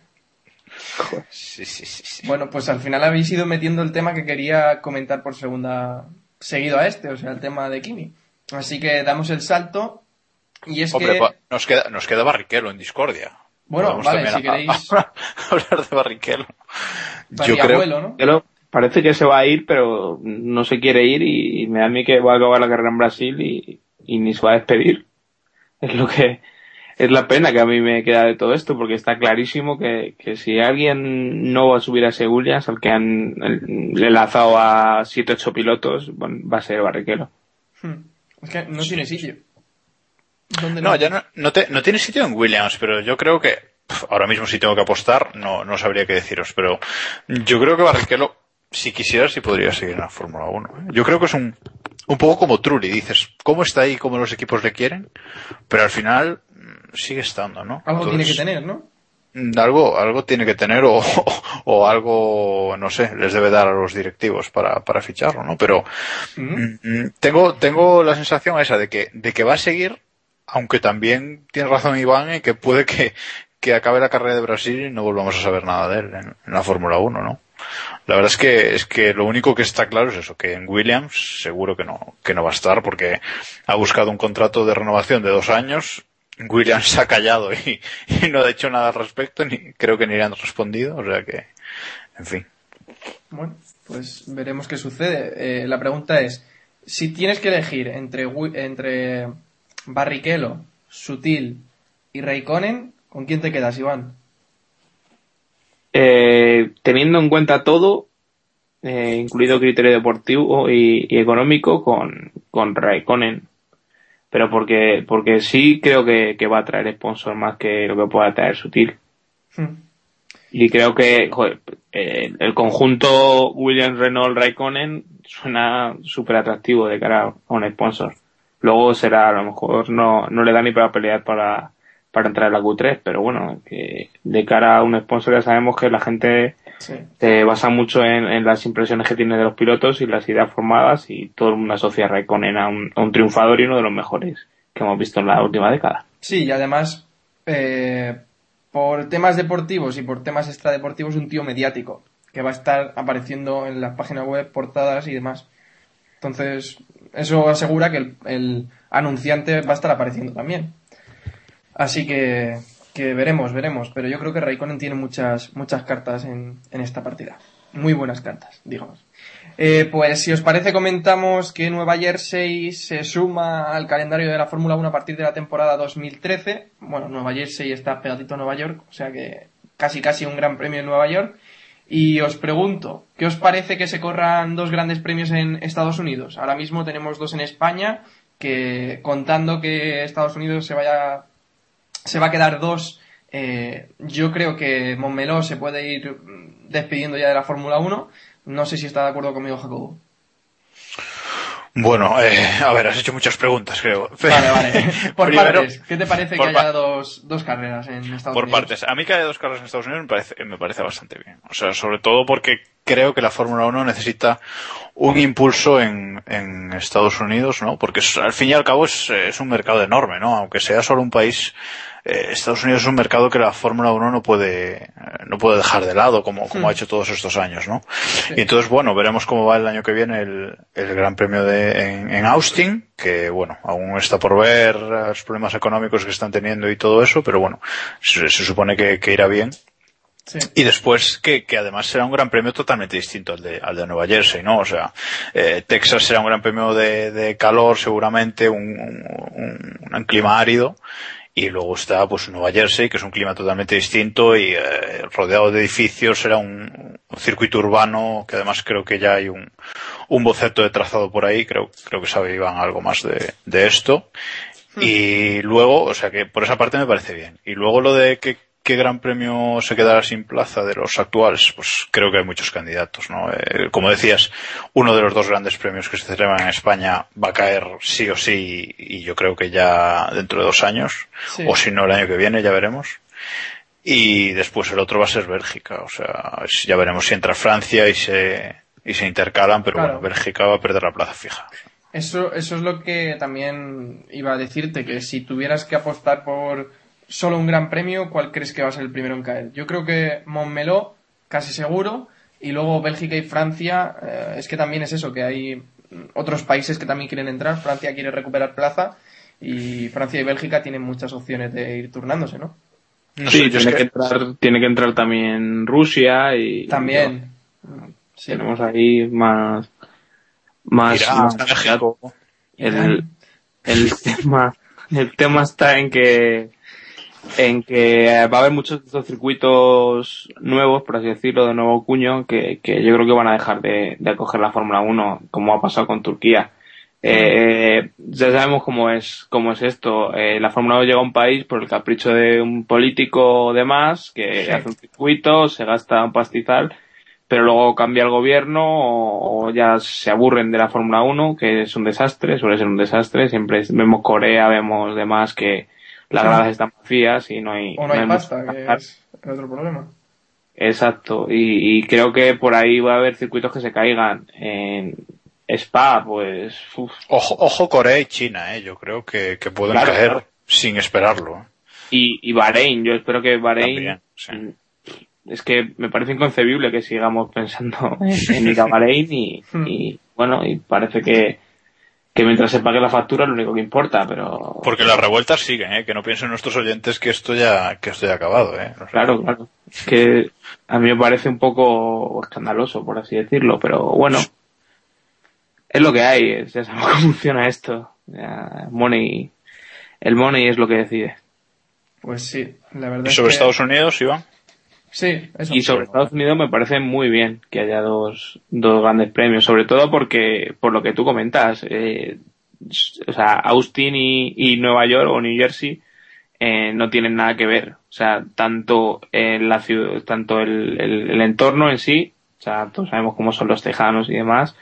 Sí, sí, sí, sí. Bueno, pues al final habéis ido metiendo el tema que quería comentar por segunda, seguido a este, o sea, el tema de Kimi. Así que damos el salto. Y es Hombre, que, pa- nos queda, nos queda Barrichello en discordia. bueno, Podemos vale, si a- queréis, a- hablar de Barrichello. Yo creo, abuelo, ¿no? parece que se va a ir, pero no se quiere ir y, y me da a mí que va a acabar la carrera en Brasil y, y ni se va a despedir. Es lo que es la pena que a mí me queda de todo esto, porque está clarísimo que, que si alguien no va a subir a ese Williams, al que han le lanzado a 7-8 pilotos, bueno, va a ser Barrichello. Hmm. Es que no tiene sitio. ¿Dónde No, ya no, no, te- no tiene sitio en Williams, pero yo creo que ahora mismo si tengo que apostar, no, no sabría qué deciros, pero yo creo que Barrichello, si quisiera, sí podría seguir en la Fórmula 1. ¿eh? Yo creo que es un, un poco como Trulli, dices, ¿cómo está ahí, cómo los equipos le quieren? Pero al final mm, sigue estando, ¿no? Algo tiene que tener, ¿no? mm, Algo, algo tiene que tener o, o algo, no sé, les debe dar a los directivos para, para ficharlo, ¿no? Pero. Mm, Tengo, tengo la sensación esa de que, de que va a seguir, aunque también tiene razón Iván en que puede que, que acabe la carrera de Brasil y no volvamos a saber nada de él en, la Fórmula 1, ¿no? La verdad es que, es que lo único que está claro es eso, que en Williams seguro que no, que no va a estar porque ha buscado un contrato de renovación de dos años. Williams se ha callado y, no ha hecho nada al respecto, ni creo que ni le han respondido, o sea que, en fin. Bueno, pues veremos qué sucede. Eh, la pregunta es, si tienes que elegir entre, entre Barrichello, Sutil y Raikkonen, ¿con quién te quedas, Iván? Eh, teniendo en cuenta todo, eh, incluido criterio deportivo y, y económico, con, con Raikkonen. Pero porque, porque sí creo que, que va a traer sponsor más que lo que pueda traer Sutil. Hmm. Y creo que joder, eh, el conjunto Williams Renault Raikkonen suena súper atractivo de cara a un sponsor. Luego será, a lo mejor no, no le da ni para pelear para, para entrar en la Q3, pero bueno, que de cara a un sponsor ya sabemos que la gente Sí. se basa mucho en, en las impresiones que tiene de los pilotos y las ideas formadas y todo el mundo asocia a Raikkonen a un, a un triunfador y uno de los mejores que hemos visto en la última década. Sí, y además, eh, por temas deportivos y por temas extradeportivos, un tío mediático que va a estar apareciendo en las páginas web, portadas y demás. Entonces, eso asegura que el, anunciante va a estar apareciendo también. Así que, veremos, veremos. Pero yo creo que Raikkonen tiene muchas, muchas cartas en, en esta partida. Muy buenas cartas, digamos. Eh, pues si os parece comentamos que Nueva Jersey se suma al calendario de la Fórmula 1 a partir de la temporada 2013. Bueno, Nueva Jersey está pegadito a Nueva York, o sea que casi casi un gran premio en Nueva York. Y os pregunto, ¿qué os parece que se corran dos grandes premios en Estados Unidos? Ahora mismo tenemos dos en España, que contando que Estados Unidos se vaya, se va a quedar dos, eh, yo creo que Montmeló se puede ir despidiendo ya de la Fórmula 1. No sé si está de acuerdo conmigo, Jacobo. Bueno, eh, a ver, has hecho muchas preguntas, creo. Vale, vale. Por Primero, partes, ¿qué te parece que por haya dos, dos carreras en Estados Por Unidos? partes. A mí que haya dos carreras en Estados Unidos me parece, me parece bastante bien. O sea, sobre todo porque creo que la Fórmula 1 necesita un impulso en, en Estados Unidos, ¿no? Porque es- al fin y al cabo es, es un mercado enorme, ¿no? Aunque sea solo un país, eh, Estados Unidos es un mercado que la Fórmula 1 no puede, no puede dejar de lado como, como ha hecho todos estos años, ¿no? Y entonces, bueno, veremos cómo va el año que viene el, el Gran Premio de, en, en Austin, que bueno, aún está por ver los problemas económicos que están teniendo y todo eso, pero bueno, se, se supone que, que irá bien. Sí. Y después que, que además será un gran premio totalmente distinto al de, al de Nueva Jersey, ¿no? O sea, eh, Texas será un gran premio de, de calor seguramente, un, un, un clima árido. Y luego está pues Nueva Jersey, que es un clima totalmente distinto y eh, rodeado de edificios, será un, un circuito urbano, que además creo que ya hay un, un boceto de trazado por ahí, creo, creo que sabe Iván algo más de, de esto. Y luego, o sea que por esa parte me parece bien. Y luego lo de que qué gran premio se quedará sin plaza de los actuales, pues creo que hay muchos candidatos, ¿no? Eh, como decías, uno de los dos grandes premios que se celebran en España va a caer sí o sí, y yo creo que ya dentro de dos años, Sí. o si no el año que viene, ya veremos. Y después el otro va a ser Bélgica, o sea, ya veremos si entra Francia y se, y se intercalan, pero Claro. bueno, Bélgica va a perder la plaza fija. Eso, eso es lo que también iba a decirte, que si tuvieras que apostar por solo un gran premio, ¿cuál crees que va a ser el primero en caer? Yo creo que Montmeló, casi seguro, y luego Bélgica y Francia, eh, es que también es eso, que hay otros países que también quieren entrar, Francia quiere recuperar plaza, y Francia y Bélgica tienen muchas opciones de ir turnándose, ¿no? No sí, sé, yo es tiene, que... que- entrar, tiene que entrar también Rusia y También. Sí. tenemos ahí más más, Irán, más México. el, el tema el tema está en que en que va a haber muchos de estos circuitos nuevos, por así decirlo, de nuevo cuño, que, que yo creo que van a dejar de, de acoger la Fórmula 1, como ha pasado con Turquía. Eh, ya sabemos cómo es, cómo es esto. Eh, la Fórmula 1 llega a un país por el capricho de un político de más, que Sí. hace un circuito, se gasta un pastizal, pero luego cambia el gobierno o, o ya se aburren de la Fórmula 1, que es un desastre, suele ser un desastre. Siempre vemos Corea, vemos demás que las Sí. gradas están vacías y no hay, O no hay pasta, que es el otro problema. Exacto, y, y creo que por ahí va a haber circuitos que se caigan. En Spa, pues, uf. Ojo, ojo Corea y China, eh, yo creo que, que pueden Claro, caer claro. sin esperarlo. y, y Bahrein, yo espero que Bahrein, También, sí. es que me parece inconcebible que sigamos pensando en, en ir a Bahrein y, Hmm. y, bueno, y parece que, que mientras se pague la factura es lo único que importa, pero Porque las revueltas siguen, eh, que no piensen nuestros oyentes que esto ya, que esto ya ha acabado, eh. Claro, claro, es que a mí me parece un poco escandaloso, por así decirlo, pero bueno, es lo que hay, es- ya sabemos cómo funciona esto, Ya, money, el money es lo que decide. Pues sí, la verdad ¿Y es sobre que- Estados Unidos, Iván? Sí, eso. Y sobre Estados Unidos me parece muy bien que haya dos, dos grandes premios, sobre todo porque, por lo que tú comentas, eh, o sea, Austin y, y Nueva York o New Jersey eh, no tienen nada que ver. O sea, tanto en la ciudad, tanto el, el, el entorno en sí, o sea, todos sabemos cómo son los tejanos y demás,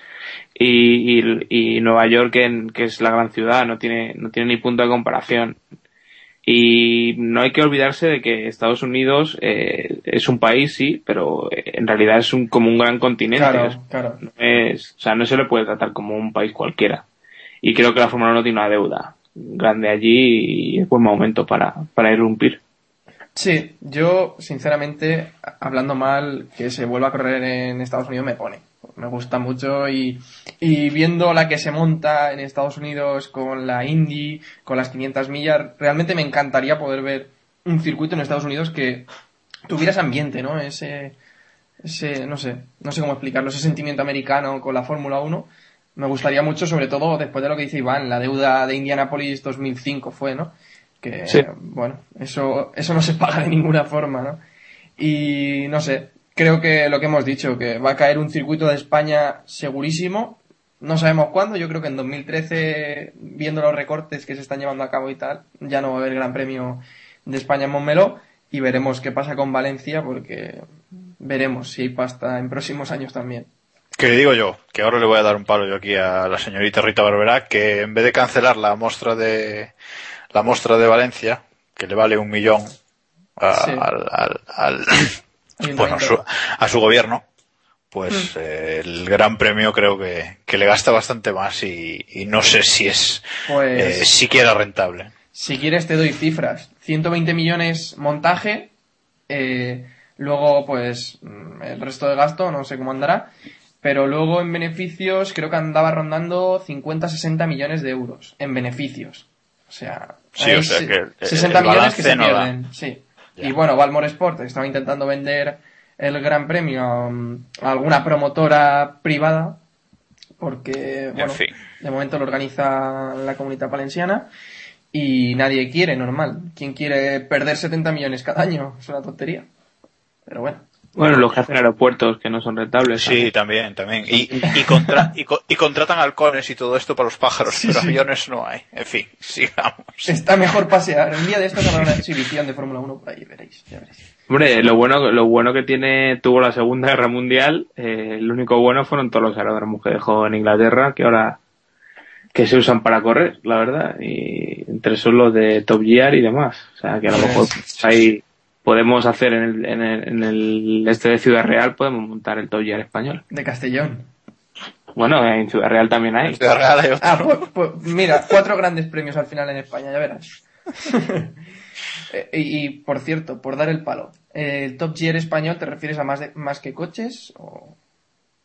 y, y, y Nueva York, que, en- que es la gran ciudad, no tiene, no tiene ni punto de comparación. Y no hay que olvidarse de que Estados Unidos eh, es un país, sí, pero eh, en realidad es un, como un gran continente. Claro, Es- claro. no es, o sea, no se le puede tratar como un país cualquiera. Y creo que la Fórmula 1 tiene una deuda grande allí y es buen momento para, para irrumpir. Sí, yo, sinceramente, hablando mal, que se vuelva a correr en Estados Unidos me pone. Me gusta mucho y, y viendo la que se monta en Estados Unidos con la Indy, con las 500 millas, realmente me encantaría poder ver un circuito en Estados Unidos que tuviera ese ambiente, ¿no? Ese, ese, no sé, no sé cómo explicarlo, ese sentimiento americano con la Fórmula 1. Me gustaría mucho, sobre todo después de lo que dice Iván, la deuda de Indianapolis 2005 fue, ¿no? Que, Sí. bueno, eso, eso no se paga de ninguna forma, ¿no? Y no sé, creo que lo que hemos dicho, que va a caer un circuito de España segurísimo. No sabemos cuándo, yo creo que en 2013, viendo los recortes que se están llevando a cabo y tal, ya no va a haber Gran Premio de España en Montmeló y veremos qué pasa con Valencia porque veremos si hay pasta en próximos años también. Que digo yo, que ahora le voy a dar un palo yo aquí a la señorita Rita Barberá, que en vez de cancelar la muestra de la muestra de Valencia, que le vale un millón a- Sí. al, al- al- Ayuntamiento. Bueno, a, su, a su gobierno, pues eh, el Gran Premio creo que, que le gasta bastante más y, y no sé si es Pues- eh, siquiera rentable. Si quieres te doy cifras. 120 millones montaje, eh, luego pues mm, el resto de gasto no sé cómo andará, pero luego en beneficios creo que andaba rondando 50-60 millones de euros en beneficios. O sea, Sí, hay o sea se- que el- el 60 millones que se no da. pierden. Sí. Y bueno, Valmore Sport estaba intentando vender el Gran Premio a, a alguna promotora privada porque bueno, fin. de momento lo organiza la comunidad valenciana y nadie quiere, normal. ¿Quién quiere perder 70 millones cada año? Es una tontería. Pero bueno. Bueno, los que hacen aeropuertos que no son rentables. Sí, también, también. Y, y, contra, y, y, contratan halcones y todo esto para los pájaros, sí, pero sí. aviones no hay. En fin, sigamos. Está mejor pasear. Un día de esto habrá una exhibición de Fórmula 1 por ahí, veréis, ya veréis. Hombre, lo bueno, lo bueno que tiene, tuvo la Segunda Guerra Mundial, eh, lo único bueno fueron todos los aeródromos que dejó en Inglaterra, que ahora, que se usan para correr, la verdad, y entre esos los de Top Gear y demás. O sea, que a lo mejor hay, podemos hacer en el, en el, en el este de Ciudad Real, podemos montar el Top Gear español. De Castellón. Bueno, en Ciudad Real también hay. En Ciudad Real hay otro. Ah, pues, pues, mira, cuatro grandes premios al final en España, ya verás. y, y, por cierto, por dar el palo, ¿el Top Gear español te refieres a más, de, más que coches? O...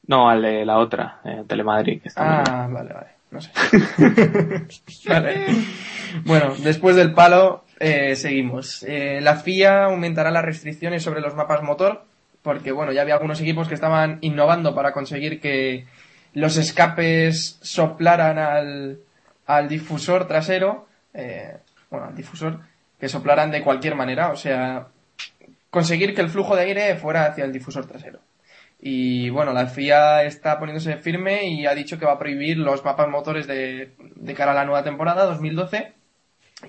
No, al de la otra, eh, Telemadrid. Que está ah, vale, vale. No sé. vale. Bueno, después del palo, eh, seguimos. Eh, la FIA aumentará las restricciones sobre los mapas motor, porque bueno, ya había algunos equipos que estaban innovando para conseguir que los escapes soplaran al, al difusor trasero, eh, bueno, al difusor, que soplaran de cualquier manera, o sea, conseguir que el flujo de aire fuera hacia el difusor trasero. Y bueno, la FIA está poniéndose firme y ha dicho que va a prohibir los mapas motores de, de cara a la nueva temporada 2012.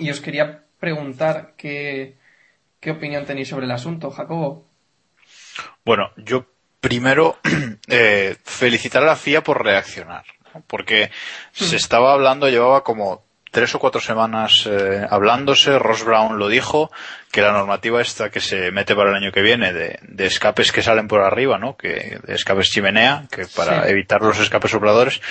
Y os quería preguntar qué, qué opinión tenéis sobre el asunto, Jacobo. Bueno, yo primero eh, felicitar a la FIA por reaccionar, porque se estaba hablando, llevaba como tres o cuatro semanas eh, hablándose, Ross Brown lo dijo, que la normativa esta que se mete para el año que viene de, de escapes que salen por arriba, ¿no? Que de escapes chimenea, que para sí. evitar los escapes sopladores,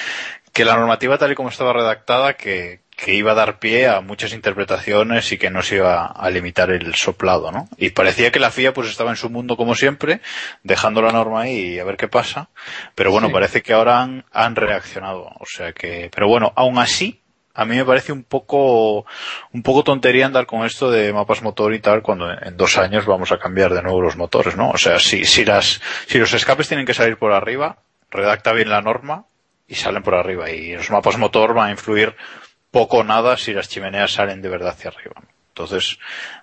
que la normativa tal y como estaba redactada, que, que iba a dar pie a muchas interpretaciones y que no se iba a limitar el soplado, ¿no? Y parecía que la FIA pues estaba en su mundo como siempre, dejando la norma ahí y a ver qué pasa. Pero bueno, sí. parece que ahora han, han reaccionado. O sea que, pero bueno, aún así, a mí me parece un poco, un poco tontería andar con esto de mapas motor y tal cuando en dos años vamos a cambiar de nuevo los motores, ¿no? O sea, si, si las, si los escapes tienen que salir por arriba, redacta bien la norma y salen por arriba y los mapas motor van a influir poco o nada si las chimeneas salen de verdad hacia arriba. Entonces,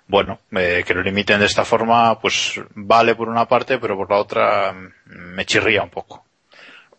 bueno, eh, que lo limiten de esta forma, pues vale por una parte, pero por la otra me chirría un poco.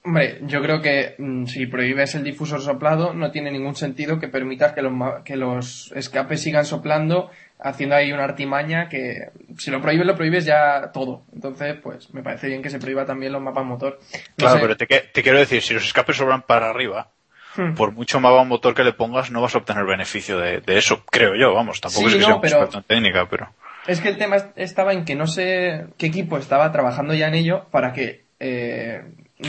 Hombre, yo creo que mmm, si prohíbes el difusor soplado, no tiene ningún sentido que permitas que los, que los escapes sigan soplando, haciendo ahí una artimaña que si lo prohíbes, lo prohíbes ya todo. Entonces, pues me parece bien que se prohíba también los mapas motor. No claro, sé. pero te, te, quiero decir, si los escapes sobran para arriba, hmm. por mucho mapa motor que le pongas, no vas a obtener beneficio de, de eso, creo yo, vamos. Tampoco sí, es que no, sea un pero... experto en técnica, pero. Es que el tema estaba en que no sé qué equipo estaba trabajando ya en ello para que eh,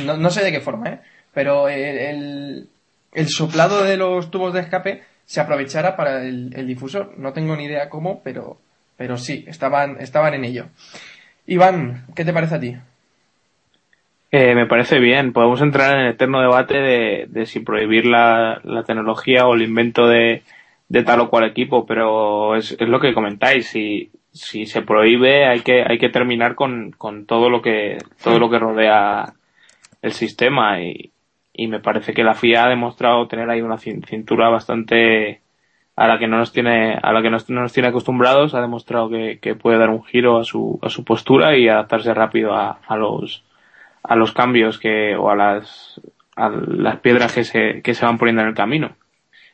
no, no, sé de qué forma, ¿eh? pero el, el, soplado de los tubos de escape se aprovechara para el, el, difusor. No tengo ni idea cómo, pero, pero sí, estaban, estaban en ello. Iván, ¿qué te parece a ti? Eh, me parece bien. Podemos entrar en el eterno debate de, si prohibir la, la, tecnología o el invento de, de tal o cual equipo, pero es, es lo que comentáis. Si, se prohíbe, hay que, hay que terminar con, con todo lo que, todo lo que rodea el sistema y, me parece que la FIA ha demostrado tener ahí una cintura bastante a la que no nos tiene a la que no nos tiene acostumbrados ha demostrado que, puede dar un giro a su a su postura y adaptarse rápido a los a los cambios que o a las a las piedras que se que se van poniendo en el camino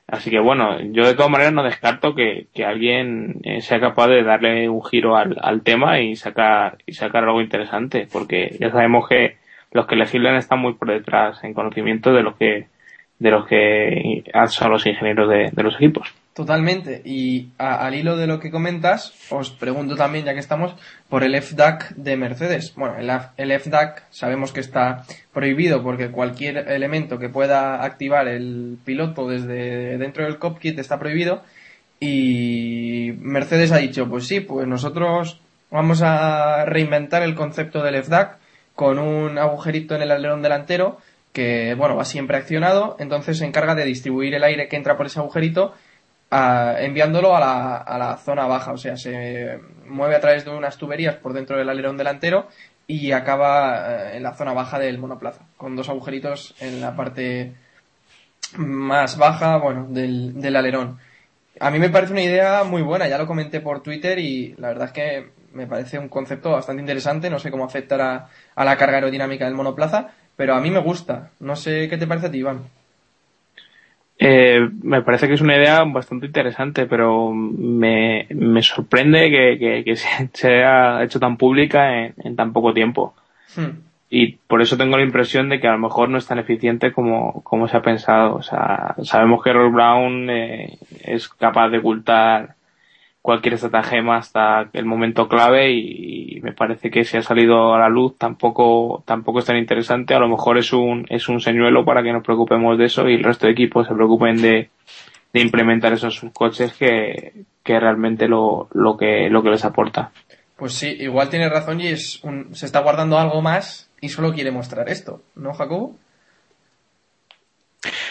así que bueno yo de todas maneras no descarto que, que alguien eh, sea capaz de darle un giro al, al tema y sacar y sacar algo interesante porque ya sabemos que los que legislan están muy por detrás en conocimiento de lo que de los que son los ingenieros de, de los equipos. Totalmente. Y al hilo de lo que comentas, os pregunto también, ya que estamos, por el FDAC de Mercedes. Bueno, el, el FDAC sabemos que está prohibido porque cualquier elemento que pueda activar el piloto desde dentro del cockpit está prohibido. Y Mercedes ha dicho, pues sí, pues nosotros vamos a reinventar el concepto del FDAC con un agujerito en el alerón delantero que, bueno, va siempre accionado, entonces se encarga de distribuir el aire que entra por ese agujerito a, enviándolo a la, a la zona baja, o sea, se mueve a través de unas tuberías por dentro del alerón delantero y acaba en la zona baja del monoplaza, con dos agujeritos en la parte más baja, bueno, del, del alerón. A mí me parece una idea muy buena, ya lo comenté por Twitter y la verdad es que me parece un concepto bastante interesante, no sé cómo afectará a la carga aerodinámica del monoplaza, pero a mí me gusta. No sé qué te parece a ti, Iván. Eh, me parece que es una idea bastante interesante, pero me, me sorprende que, que, se, haya hecho tan pública en, en tan poco tiempo. Hmm. Y por eso tengo la impresión de que a lo mejor no es tan eficiente como, como se ha pensado. O sea, sabemos que Roll Brown eh, es capaz de ocultar cualquier estratagema hasta el momento clave y, me parece que si ha salido a la luz tampoco tampoco es tan interesante. A lo mejor es un es un señuelo para que nos preocupemos de eso y el resto de equipos se preocupen de, de implementar esos coches que, que realmente lo, lo que lo que les aporta. Pues sí igual tiene razón y es un, se está guardando algo más y solo quiere mostrar esto no Jacobo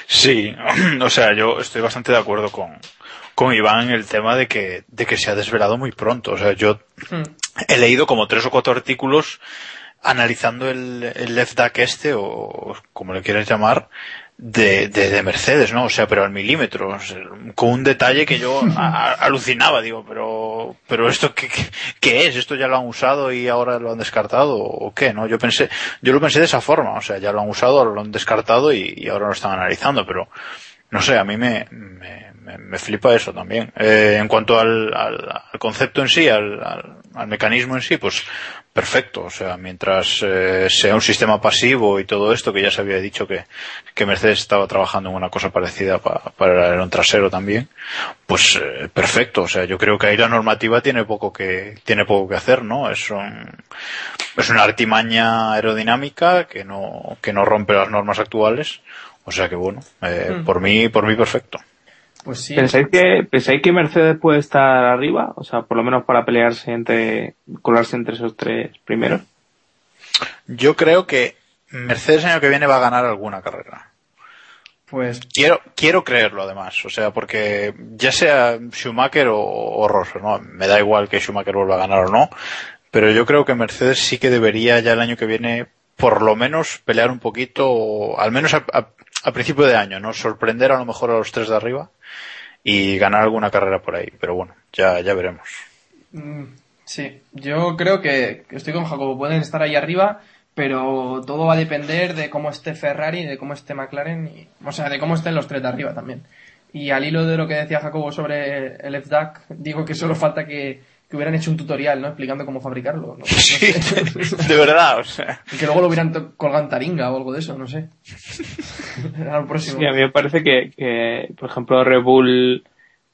Sí, o sea, yo estoy bastante de acuerdo con, con Iván el tema de que, de que se ha desvelado muy pronto. O sea, yo hmm. he leído como tres o cuatro artículos analizando el, el FDAC este, o como le quieras llamar, de, de, Mercedes, ¿no? O sea, pero al milímetro, con un detalle que yo alucinaba, digo, pero, pero esto qué, qué, es? ¿Esto ya lo han usado y ahora lo han descartado o qué? ¿No? Yo pensé, yo lo pensé de esa forma, o sea, ya lo han usado, ahora lo han descartado y, y ahora lo están analizando, pero no sé, a mí me, me me, flipa eso también. Eh, en cuanto al, al, concepto en sí, al, al, mecanismo en sí, pues perfecto. O sea, mientras eh, sea un sistema pasivo y todo esto, que ya se había dicho que, que Mercedes estaba trabajando en una cosa parecida para el alerón trasero también, pues eh, perfecto. O sea, yo creo que ahí la normativa tiene poco que, tiene poco que hacer, ¿no? Es un, es una artimaña aerodinámica que no, que no rompe las normas actuales. O sea que bueno, hmm. por mí, por mí perfecto. Pues sí. ¿Pensáis que, ¿Pensáis que Mercedes puede estar arriba? O sea, por lo menos para pelearse entre, colarse entre esos tres primeros. Yo creo que Mercedes el año que viene va a ganar alguna carrera. Pues. Quiero, quiero creerlo además. O sea, porque ya sea Schumacher o, o ¿no? Me da igual que Schumacher vuelva a ganar o no. Pero yo creo que Mercedes sí que debería ya el año que viene por lo menos pelear un poquito, al menos a, a principio de año, ¿no? Sorprender a lo mejor a los tres de arriba y ganar alguna carrera por ahí. Pero bueno, ya, ya veremos. Mm, sí, yo creo que estoy con Jacobo, pueden estar ahí arriba, pero todo va a depender de cómo esté Ferrari, de cómo esté McLaren, y, o sea, de cómo estén los tres de arriba también. Y al hilo de lo que decía Jacobo sobre el FDAC, digo que solo falta que, que hubieran hecho un tutorial, ¿no? Explicando cómo fabricarlo. sí, de verdad, o sea. Y que luego lo hubieran colgado en taringa o algo de eso, no sé. Era próximo. Sí, a mí me parece que, que, por ejemplo, Red Bull,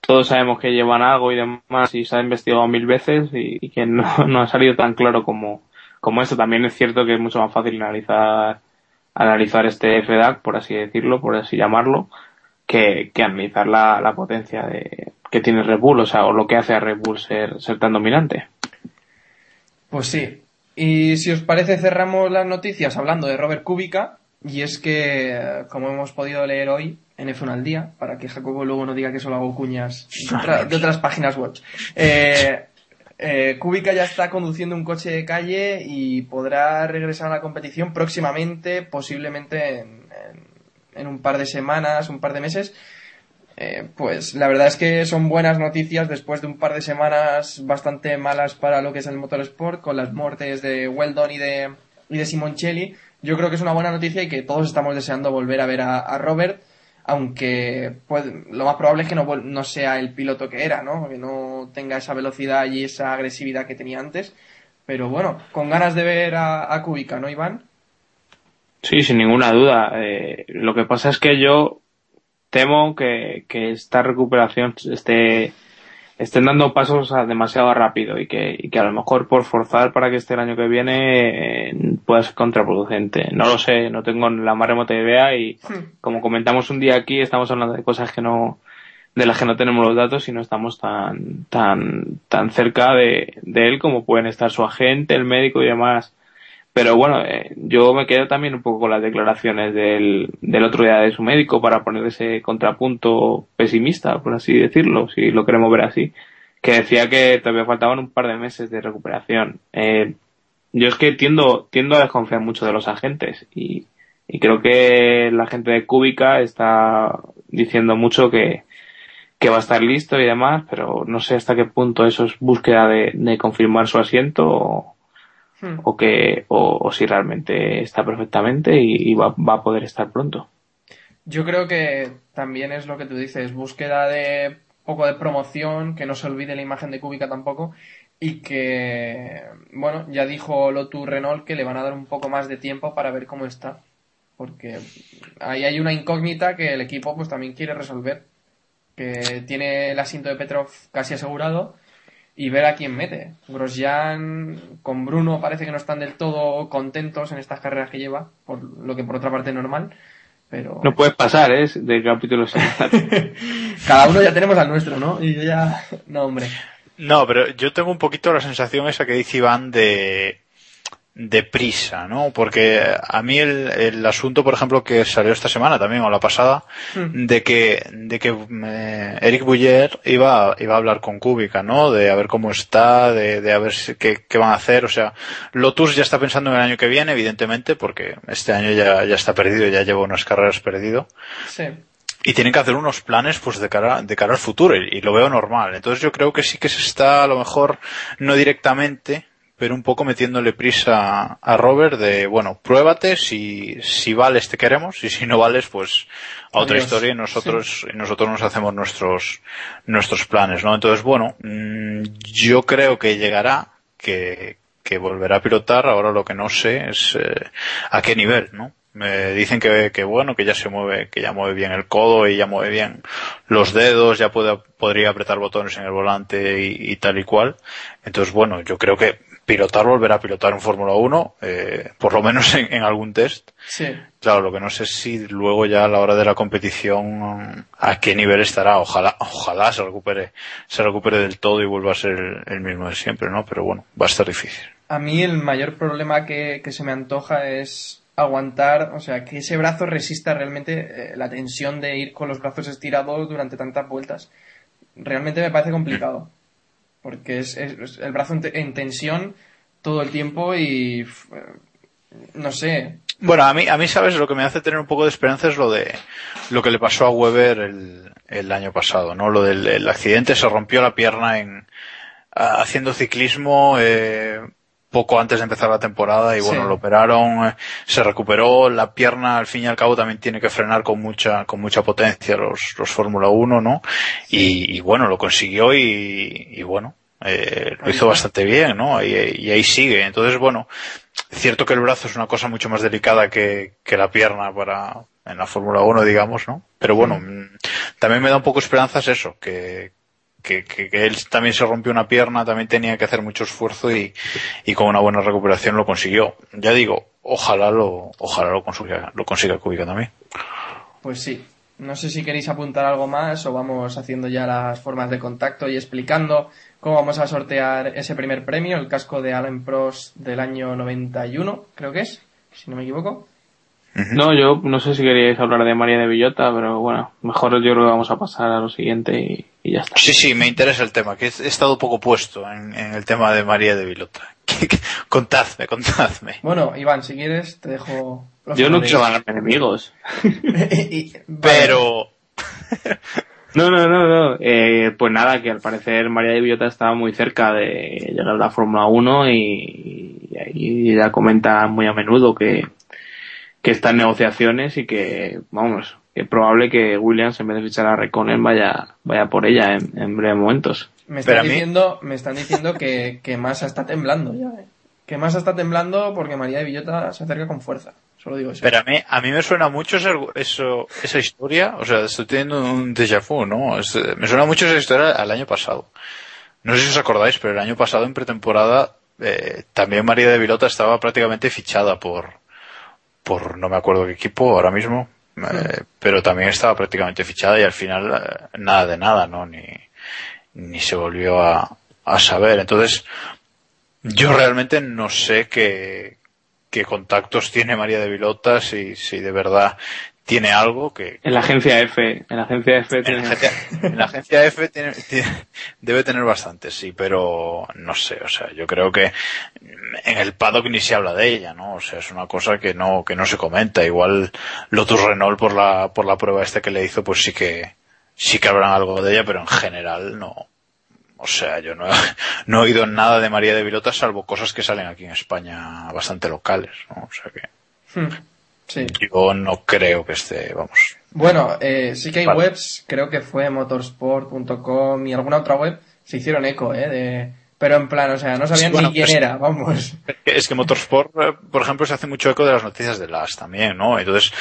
todos sabemos que llevan algo y demás y se ha investigado mil veces y, que no, no, ha salido tan claro como, como eso. También es cierto que es mucho más fácil analizar, analizar este FDAC, por así decirlo, por así llamarlo, que, que analizar la, la potencia de, que tiene Red Bull, o sea, o lo que hace a Red Bull ser, ser tan dominante. Pues sí. Y si os parece, cerramos las noticias hablando de Robert Kubica. Y es que, como hemos podido leer hoy en F1 al día, para que Jacobo luego no diga que solo hago cuñas de, otras páginas web, eh, eh, Kubica ya está conduciendo un coche de calle y podrá regresar a la competición próximamente, posiblemente en, en un par de semanas, un par de meses. Eh, pues la verdad es que son buenas noticias después de un par de semanas bastante malas para lo que es el motorsport, con las muertes de Weldon y de, y de Simoncelli. Yo creo que es una buena noticia y que todos estamos deseando volver a ver a, Robert, aunque pues, lo más probable es que no, no, sea el piloto que era, ¿no? Que no tenga esa velocidad y esa agresividad que tenía antes. Pero bueno, con ganas de ver a, a Kubica, ¿no, Iván? Sí, sin ninguna duda. Eh, lo que pasa es que yo temo que, que esta recuperación esté estén dando pasos demasiado rápido y que, y que a lo mejor por forzar para que esté el año que viene eh, pueda ser contraproducente. No lo sé, no tengo la más remota idea y hmm. como comentamos un día aquí estamos hablando de cosas que no de las que no tenemos los datos y no estamos tan tan tan cerca de, de él como pueden estar su agente, el médico y demás pero bueno, eh, yo me quedo también un poco con las declaraciones del, del otro día de su médico para poner ese contrapunto pesimista, por así decirlo, si lo queremos ver así, que decía que todavía faltaban un par de meses de recuperación. Eh, yo es que tiendo, tiendo a desconfiar mucho de los agentes y, y creo que la gente de Cúbica está diciendo mucho que, que va a estar listo y demás, pero no sé hasta qué punto eso es búsqueda de, confirmar su asiento o, hmm. o que o, si realmente está perfectamente y, va, va, a poder estar pronto. Yo creo que también es lo que tú dices, búsqueda de poco de promoción, que no se olvide la imagen de Cúbica tampoco y que, bueno, ya dijo Lotus Renault que le van a dar un poco más de tiempo para ver cómo está, porque ahí hay una incógnita que el equipo pues también quiere resolver, que tiene el asiento de Petrov casi asegurado y ver a quién mete. Grosjean con Bruno parece que no están del todo contentos en estas carreras que lleva, por lo que por otra parte es normal. Pero... No puedes pasar, ¿eh? De capítulos. Cada uno ya tenemos al nuestro, ¿no? Y yo ya... No, hombre. No, pero yo tengo un poquito la sensación esa que dice Iván de, de prisa, ¿no? Porque a mí el, el, asunto, por ejemplo, que salió esta semana también o la pasada, hmm. de que, de que eh, Eric Bouyer iba, iba a hablar con Kubica, ¿no? De a ver cómo está, de, de a ver qué, qué van a hacer. O sea, Lotus ya está pensando en el año que viene, evidentemente, porque este año ya, ya está perdido, ya lleva unas carreras perdido. Sí y tienen que hacer unos planes pues de cara de cara al futuro y, lo veo normal entonces yo creo que sí que se está a lo mejor no directamente pero un poco metiéndole prisa a Robert de bueno pruébate si si vales te queremos y si no vales pues a otra historia y nosotros y nosotros nos hacemos nuestros nuestros planes no entonces bueno mm, yo creo que llegará que que volverá a pilotar ahora lo que no sé es eh, a qué nivel no me dicen que, que, bueno, que ya se mueve, que ya mueve bien el codo y ya mueve bien los dedos, ya puede, podría apretar botones en el volante y, tal y cual. Entonces, bueno, yo creo que pilotar volverá a pilotar en Fórmula 1, eh, por lo menos en, algún test. Sí. Claro, lo que no sé es si luego ya a la hora de la competición a qué nivel estará. Ojalá, ojalá se recupere, se recupere del todo y vuelva a ser el, el mismo de siempre, ¿no? Pero bueno, va a estar difícil. A mí el mayor problema que, que se me antoja es aguantar, o sea, que ese brazo resista realmente eh, la tensión de ir con los brazos estirados durante tantas vueltas. Realmente me parece complicado, porque es, el brazo en, tensión todo el tiempo y no sé. Bueno, a mí, a mí, sabes, lo que me hace tener un poco de esperanza es lo de lo que le pasó a Weber el, el año pasado, ¿no? Lo del accidente, se rompió la pierna en haciendo ciclismo, eh, poco antes de empezar la temporada y bueno, lo operaron, eh, se recuperó, la pierna al fin y al cabo también tiene que frenar con mucha, con mucha potencia los, los Fórmula 1, ¿no? Y, bueno, lo consiguió y, y bueno, eh, lo hizo bastante bien, ¿no? Y, y, ahí sigue. Entonces, bueno, cierto que el brazo es una cosa mucho más delicada que, que la pierna para, en la Fórmula 1, digamos, ¿no? Pero bueno, mm, también me da un poco esperanzas eso, que, que, que, él también se rompió una pierna, también tenía que hacer mucho esfuerzo y, y con una buena recuperación lo consiguió. Ya digo, ojalá lo, ojalá lo consiga, lo consiga Kubica también. Pues sí. No sé si queréis apuntar algo más o vamos haciendo ya las formas de contacto y explicando cómo vamos a sortear ese primer premio, el casco de Allen Prost del año 91, creo que es, si no me equivoco. No, yo no sé si queríais hablar de María de Villota, pero bueno, mejor yo creo que vamos a pasar a lo siguiente y, ya está. Sí, sí, me interesa el tema, que he estado poco puesto en, el tema de María de Villota. contadme, contadme. Bueno, Iván, si quieres, te dejo. yo no quiero ganar enemigos. pero. No, no, no, no. Eh, pues nada, que al parecer María de Villota estaba muy cerca de llegar a la Fórmula 1 y, y ahí ella comenta muy a menudo que, que está en negociaciones y que, vamos, es probable que Williams en vez de fichar a Reconen vaya, vaya por ella en, breves momentos. Me están diciendo, me están diciendo que, que Massa está temblando ya, eh. Que Massa está temblando porque María de Villota se acerca con fuerza. Solo digo eso. Pero a mí, a mí me suena mucho eso, esa historia, o sea, estoy teniendo un déjà vu, ¿no? me suena mucho esa historia al año pasado. No sé si os acordáis, pero el año pasado en pretemporada eh, también María de Villota estaba prácticamente fichada por, por no me acuerdo qué equipo ahora mismo, eh, pero también estaba prácticamente fichada y al final eh, nada de nada, ¿no? Ni, ni se volvió a, a saber. Entonces, yo realmente no sé qué, qué contactos tiene María de Vilota, si, si de verdad tiene algo que... En la agencia F, en la agencia F tiene... En la agencia, F tiene, debe tener bastante, sí, pero no sé, o sea, yo creo que en el paddock ni se habla de ella, ¿no? O sea, es una cosa que no, que no se comenta. Igual Lotus Renault por la, por la prueba esta que le hizo, pues sí que, sí que habrán algo de ella, pero en general no. O sea, yo no he, no he oído nada de María de Vilota salvo cosas que salen aquí en España bastante locales, ¿no? O sea que Hmm. Sí. yo no creo que esté, vamos. Bueno, eh, sí que hay Vale. webs, creo que fue motorsport.com y alguna otra web, se hicieron eco, ¿eh? De... Pero en plan, o sea, no sabían bueno, ni quién era, vamos. Es que Motorsport, eh, por ejemplo, se hace mucho eco de las noticias de las también, ¿no? Entonces,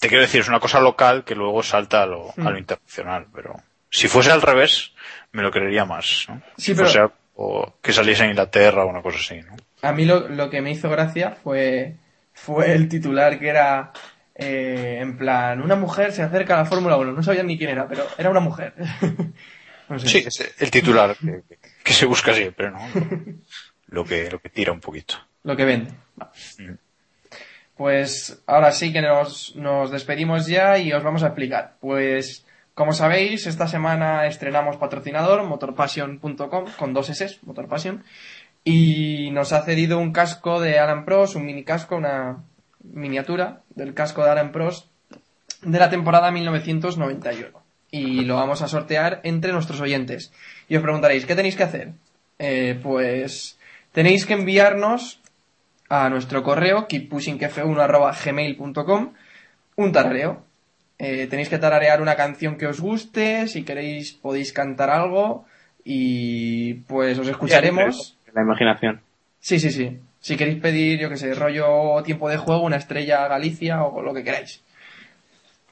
te quiero decir, es una cosa local que luego salta a lo, a lo Mm. internacional, pero si fuese al revés, me lo creería más, ¿no? Sí, si pero- fuese algo que saliese en Inglaterra o una cosa así, ¿no? A mí lo, lo que me hizo gracia fue, fue el titular que era, eh, en plan, una mujer se acerca a la Fórmula 1. No sabían ni quién era, pero era una mujer. no sé. Sí, es el titular que, que se busca siempre, ¿no? Lo que, lo que tira un poquito. Lo que vende. Va. Mm. Pues ahora sí que nos, nos despedimos ya y os vamos a explicar. Pues, como sabéis, esta semana estrenamos patrocinador, motorpassion.com, con dos S, Motorpassion, y nos ha cedido un casco de Alan Pros, un mini casco, una miniatura del casco de Alan Pros de la temporada 1991. Y lo vamos a sortear entre nuestros oyentes. Y os preguntaréis, ¿qué tenéis que hacer? Eh, pues tenéis que enviarnos a nuestro correo keeppushingf1.gmail.com un tarareo. Eh, tenéis que tararear una canción que os guste, si queréis podéis cantar algo y pues os escucharemos. La imaginación. Sí, sí, sí. Si queréis pedir, yo que sé, rollo tiempo de juego, una estrella Galicia o lo que queráis.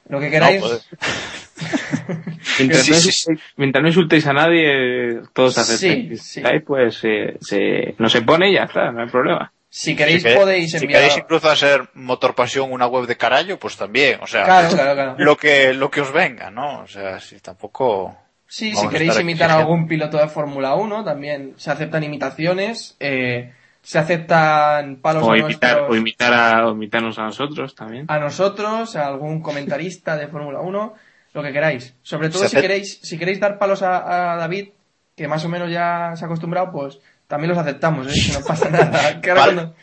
Lo que queráis. No, pues, Mientras, Sí, no sí, insultéis, mientras no insultéis a nadie, todos se Sí, sí. Pues eh, se, no se pone y ya está, no hay problema. si queréis si que- podéis si enviar. queréis incluso hacer Motor Pasión una web de carallo, pues también, o sea, Claro, claro, claro. lo que, lo que os venga, ¿no? O sea, si tampoco... Sí, Vamos si queréis imitar a algún piloto de Fórmula 1, también se aceptan imitaciones, eh, se aceptan palos O a, imitar, nuestros- o imitar a, o imitarnos a nosotros también. a nosotros, a algún comentarista de Fórmula 1, lo que queráis. Sobre todo si queréis, si queréis dar palos a, a David, que más o menos ya se ha acostumbrado, pues también los aceptamos, ¿eh? que no pasa nada. Que cuando-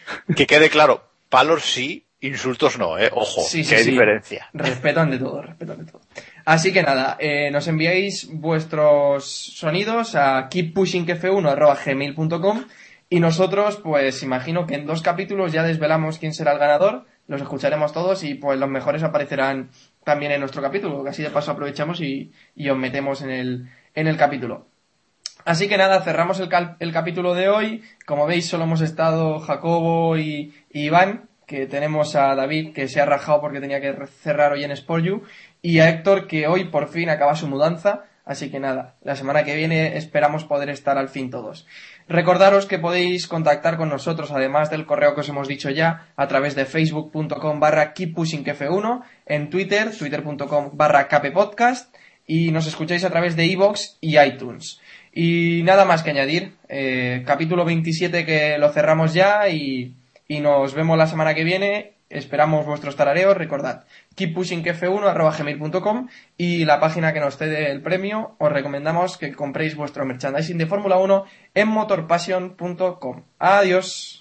quede claro, palos sí, insultos no, ¿eh? Ojo, Sí, sí, sí. diferencia. Respetan de todo, respetan de todo. Así que nada, eh, nos enviáis vuestros sonidos a keeppushingf1.gmail.com y nosotros, pues imagino que en dos capítulos ya desvelamos quién será el ganador, los escucharemos todos y pues los mejores aparecerán también en nuestro capítulo, así de paso aprovechamos y, y os metemos en el, en el capítulo. Así que nada, cerramos el, el capítulo de hoy. Como veis, solo hemos estado Jacobo y, Iván, que tenemos a David, que se ha rajado porque tenía que cerrar hoy en Sport You, y a Héctor, que hoy por fin acaba su mudanza. Así que nada, la semana que viene esperamos poder estar al fin todos. Recordaros que podéis contactar con nosotros, además del correo que os hemos dicho ya, a través de facebook.com barra keeppushingf1, en Twitter, twitter.com barra kppodcast, y nos escucháis a través de iVoox y iTunes. Y nada más que añadir, eh, capítulo 27 que lo cerramos ya y, y nos vemos la semana que viene. Esperamos vuestros tarareos, recordad, keeppushingf1.gmail.com y la página que nos cede el premio, os recomendamos que compréis vuestro merchandising de Fórmula 1 en motorpassion.com. Adiós.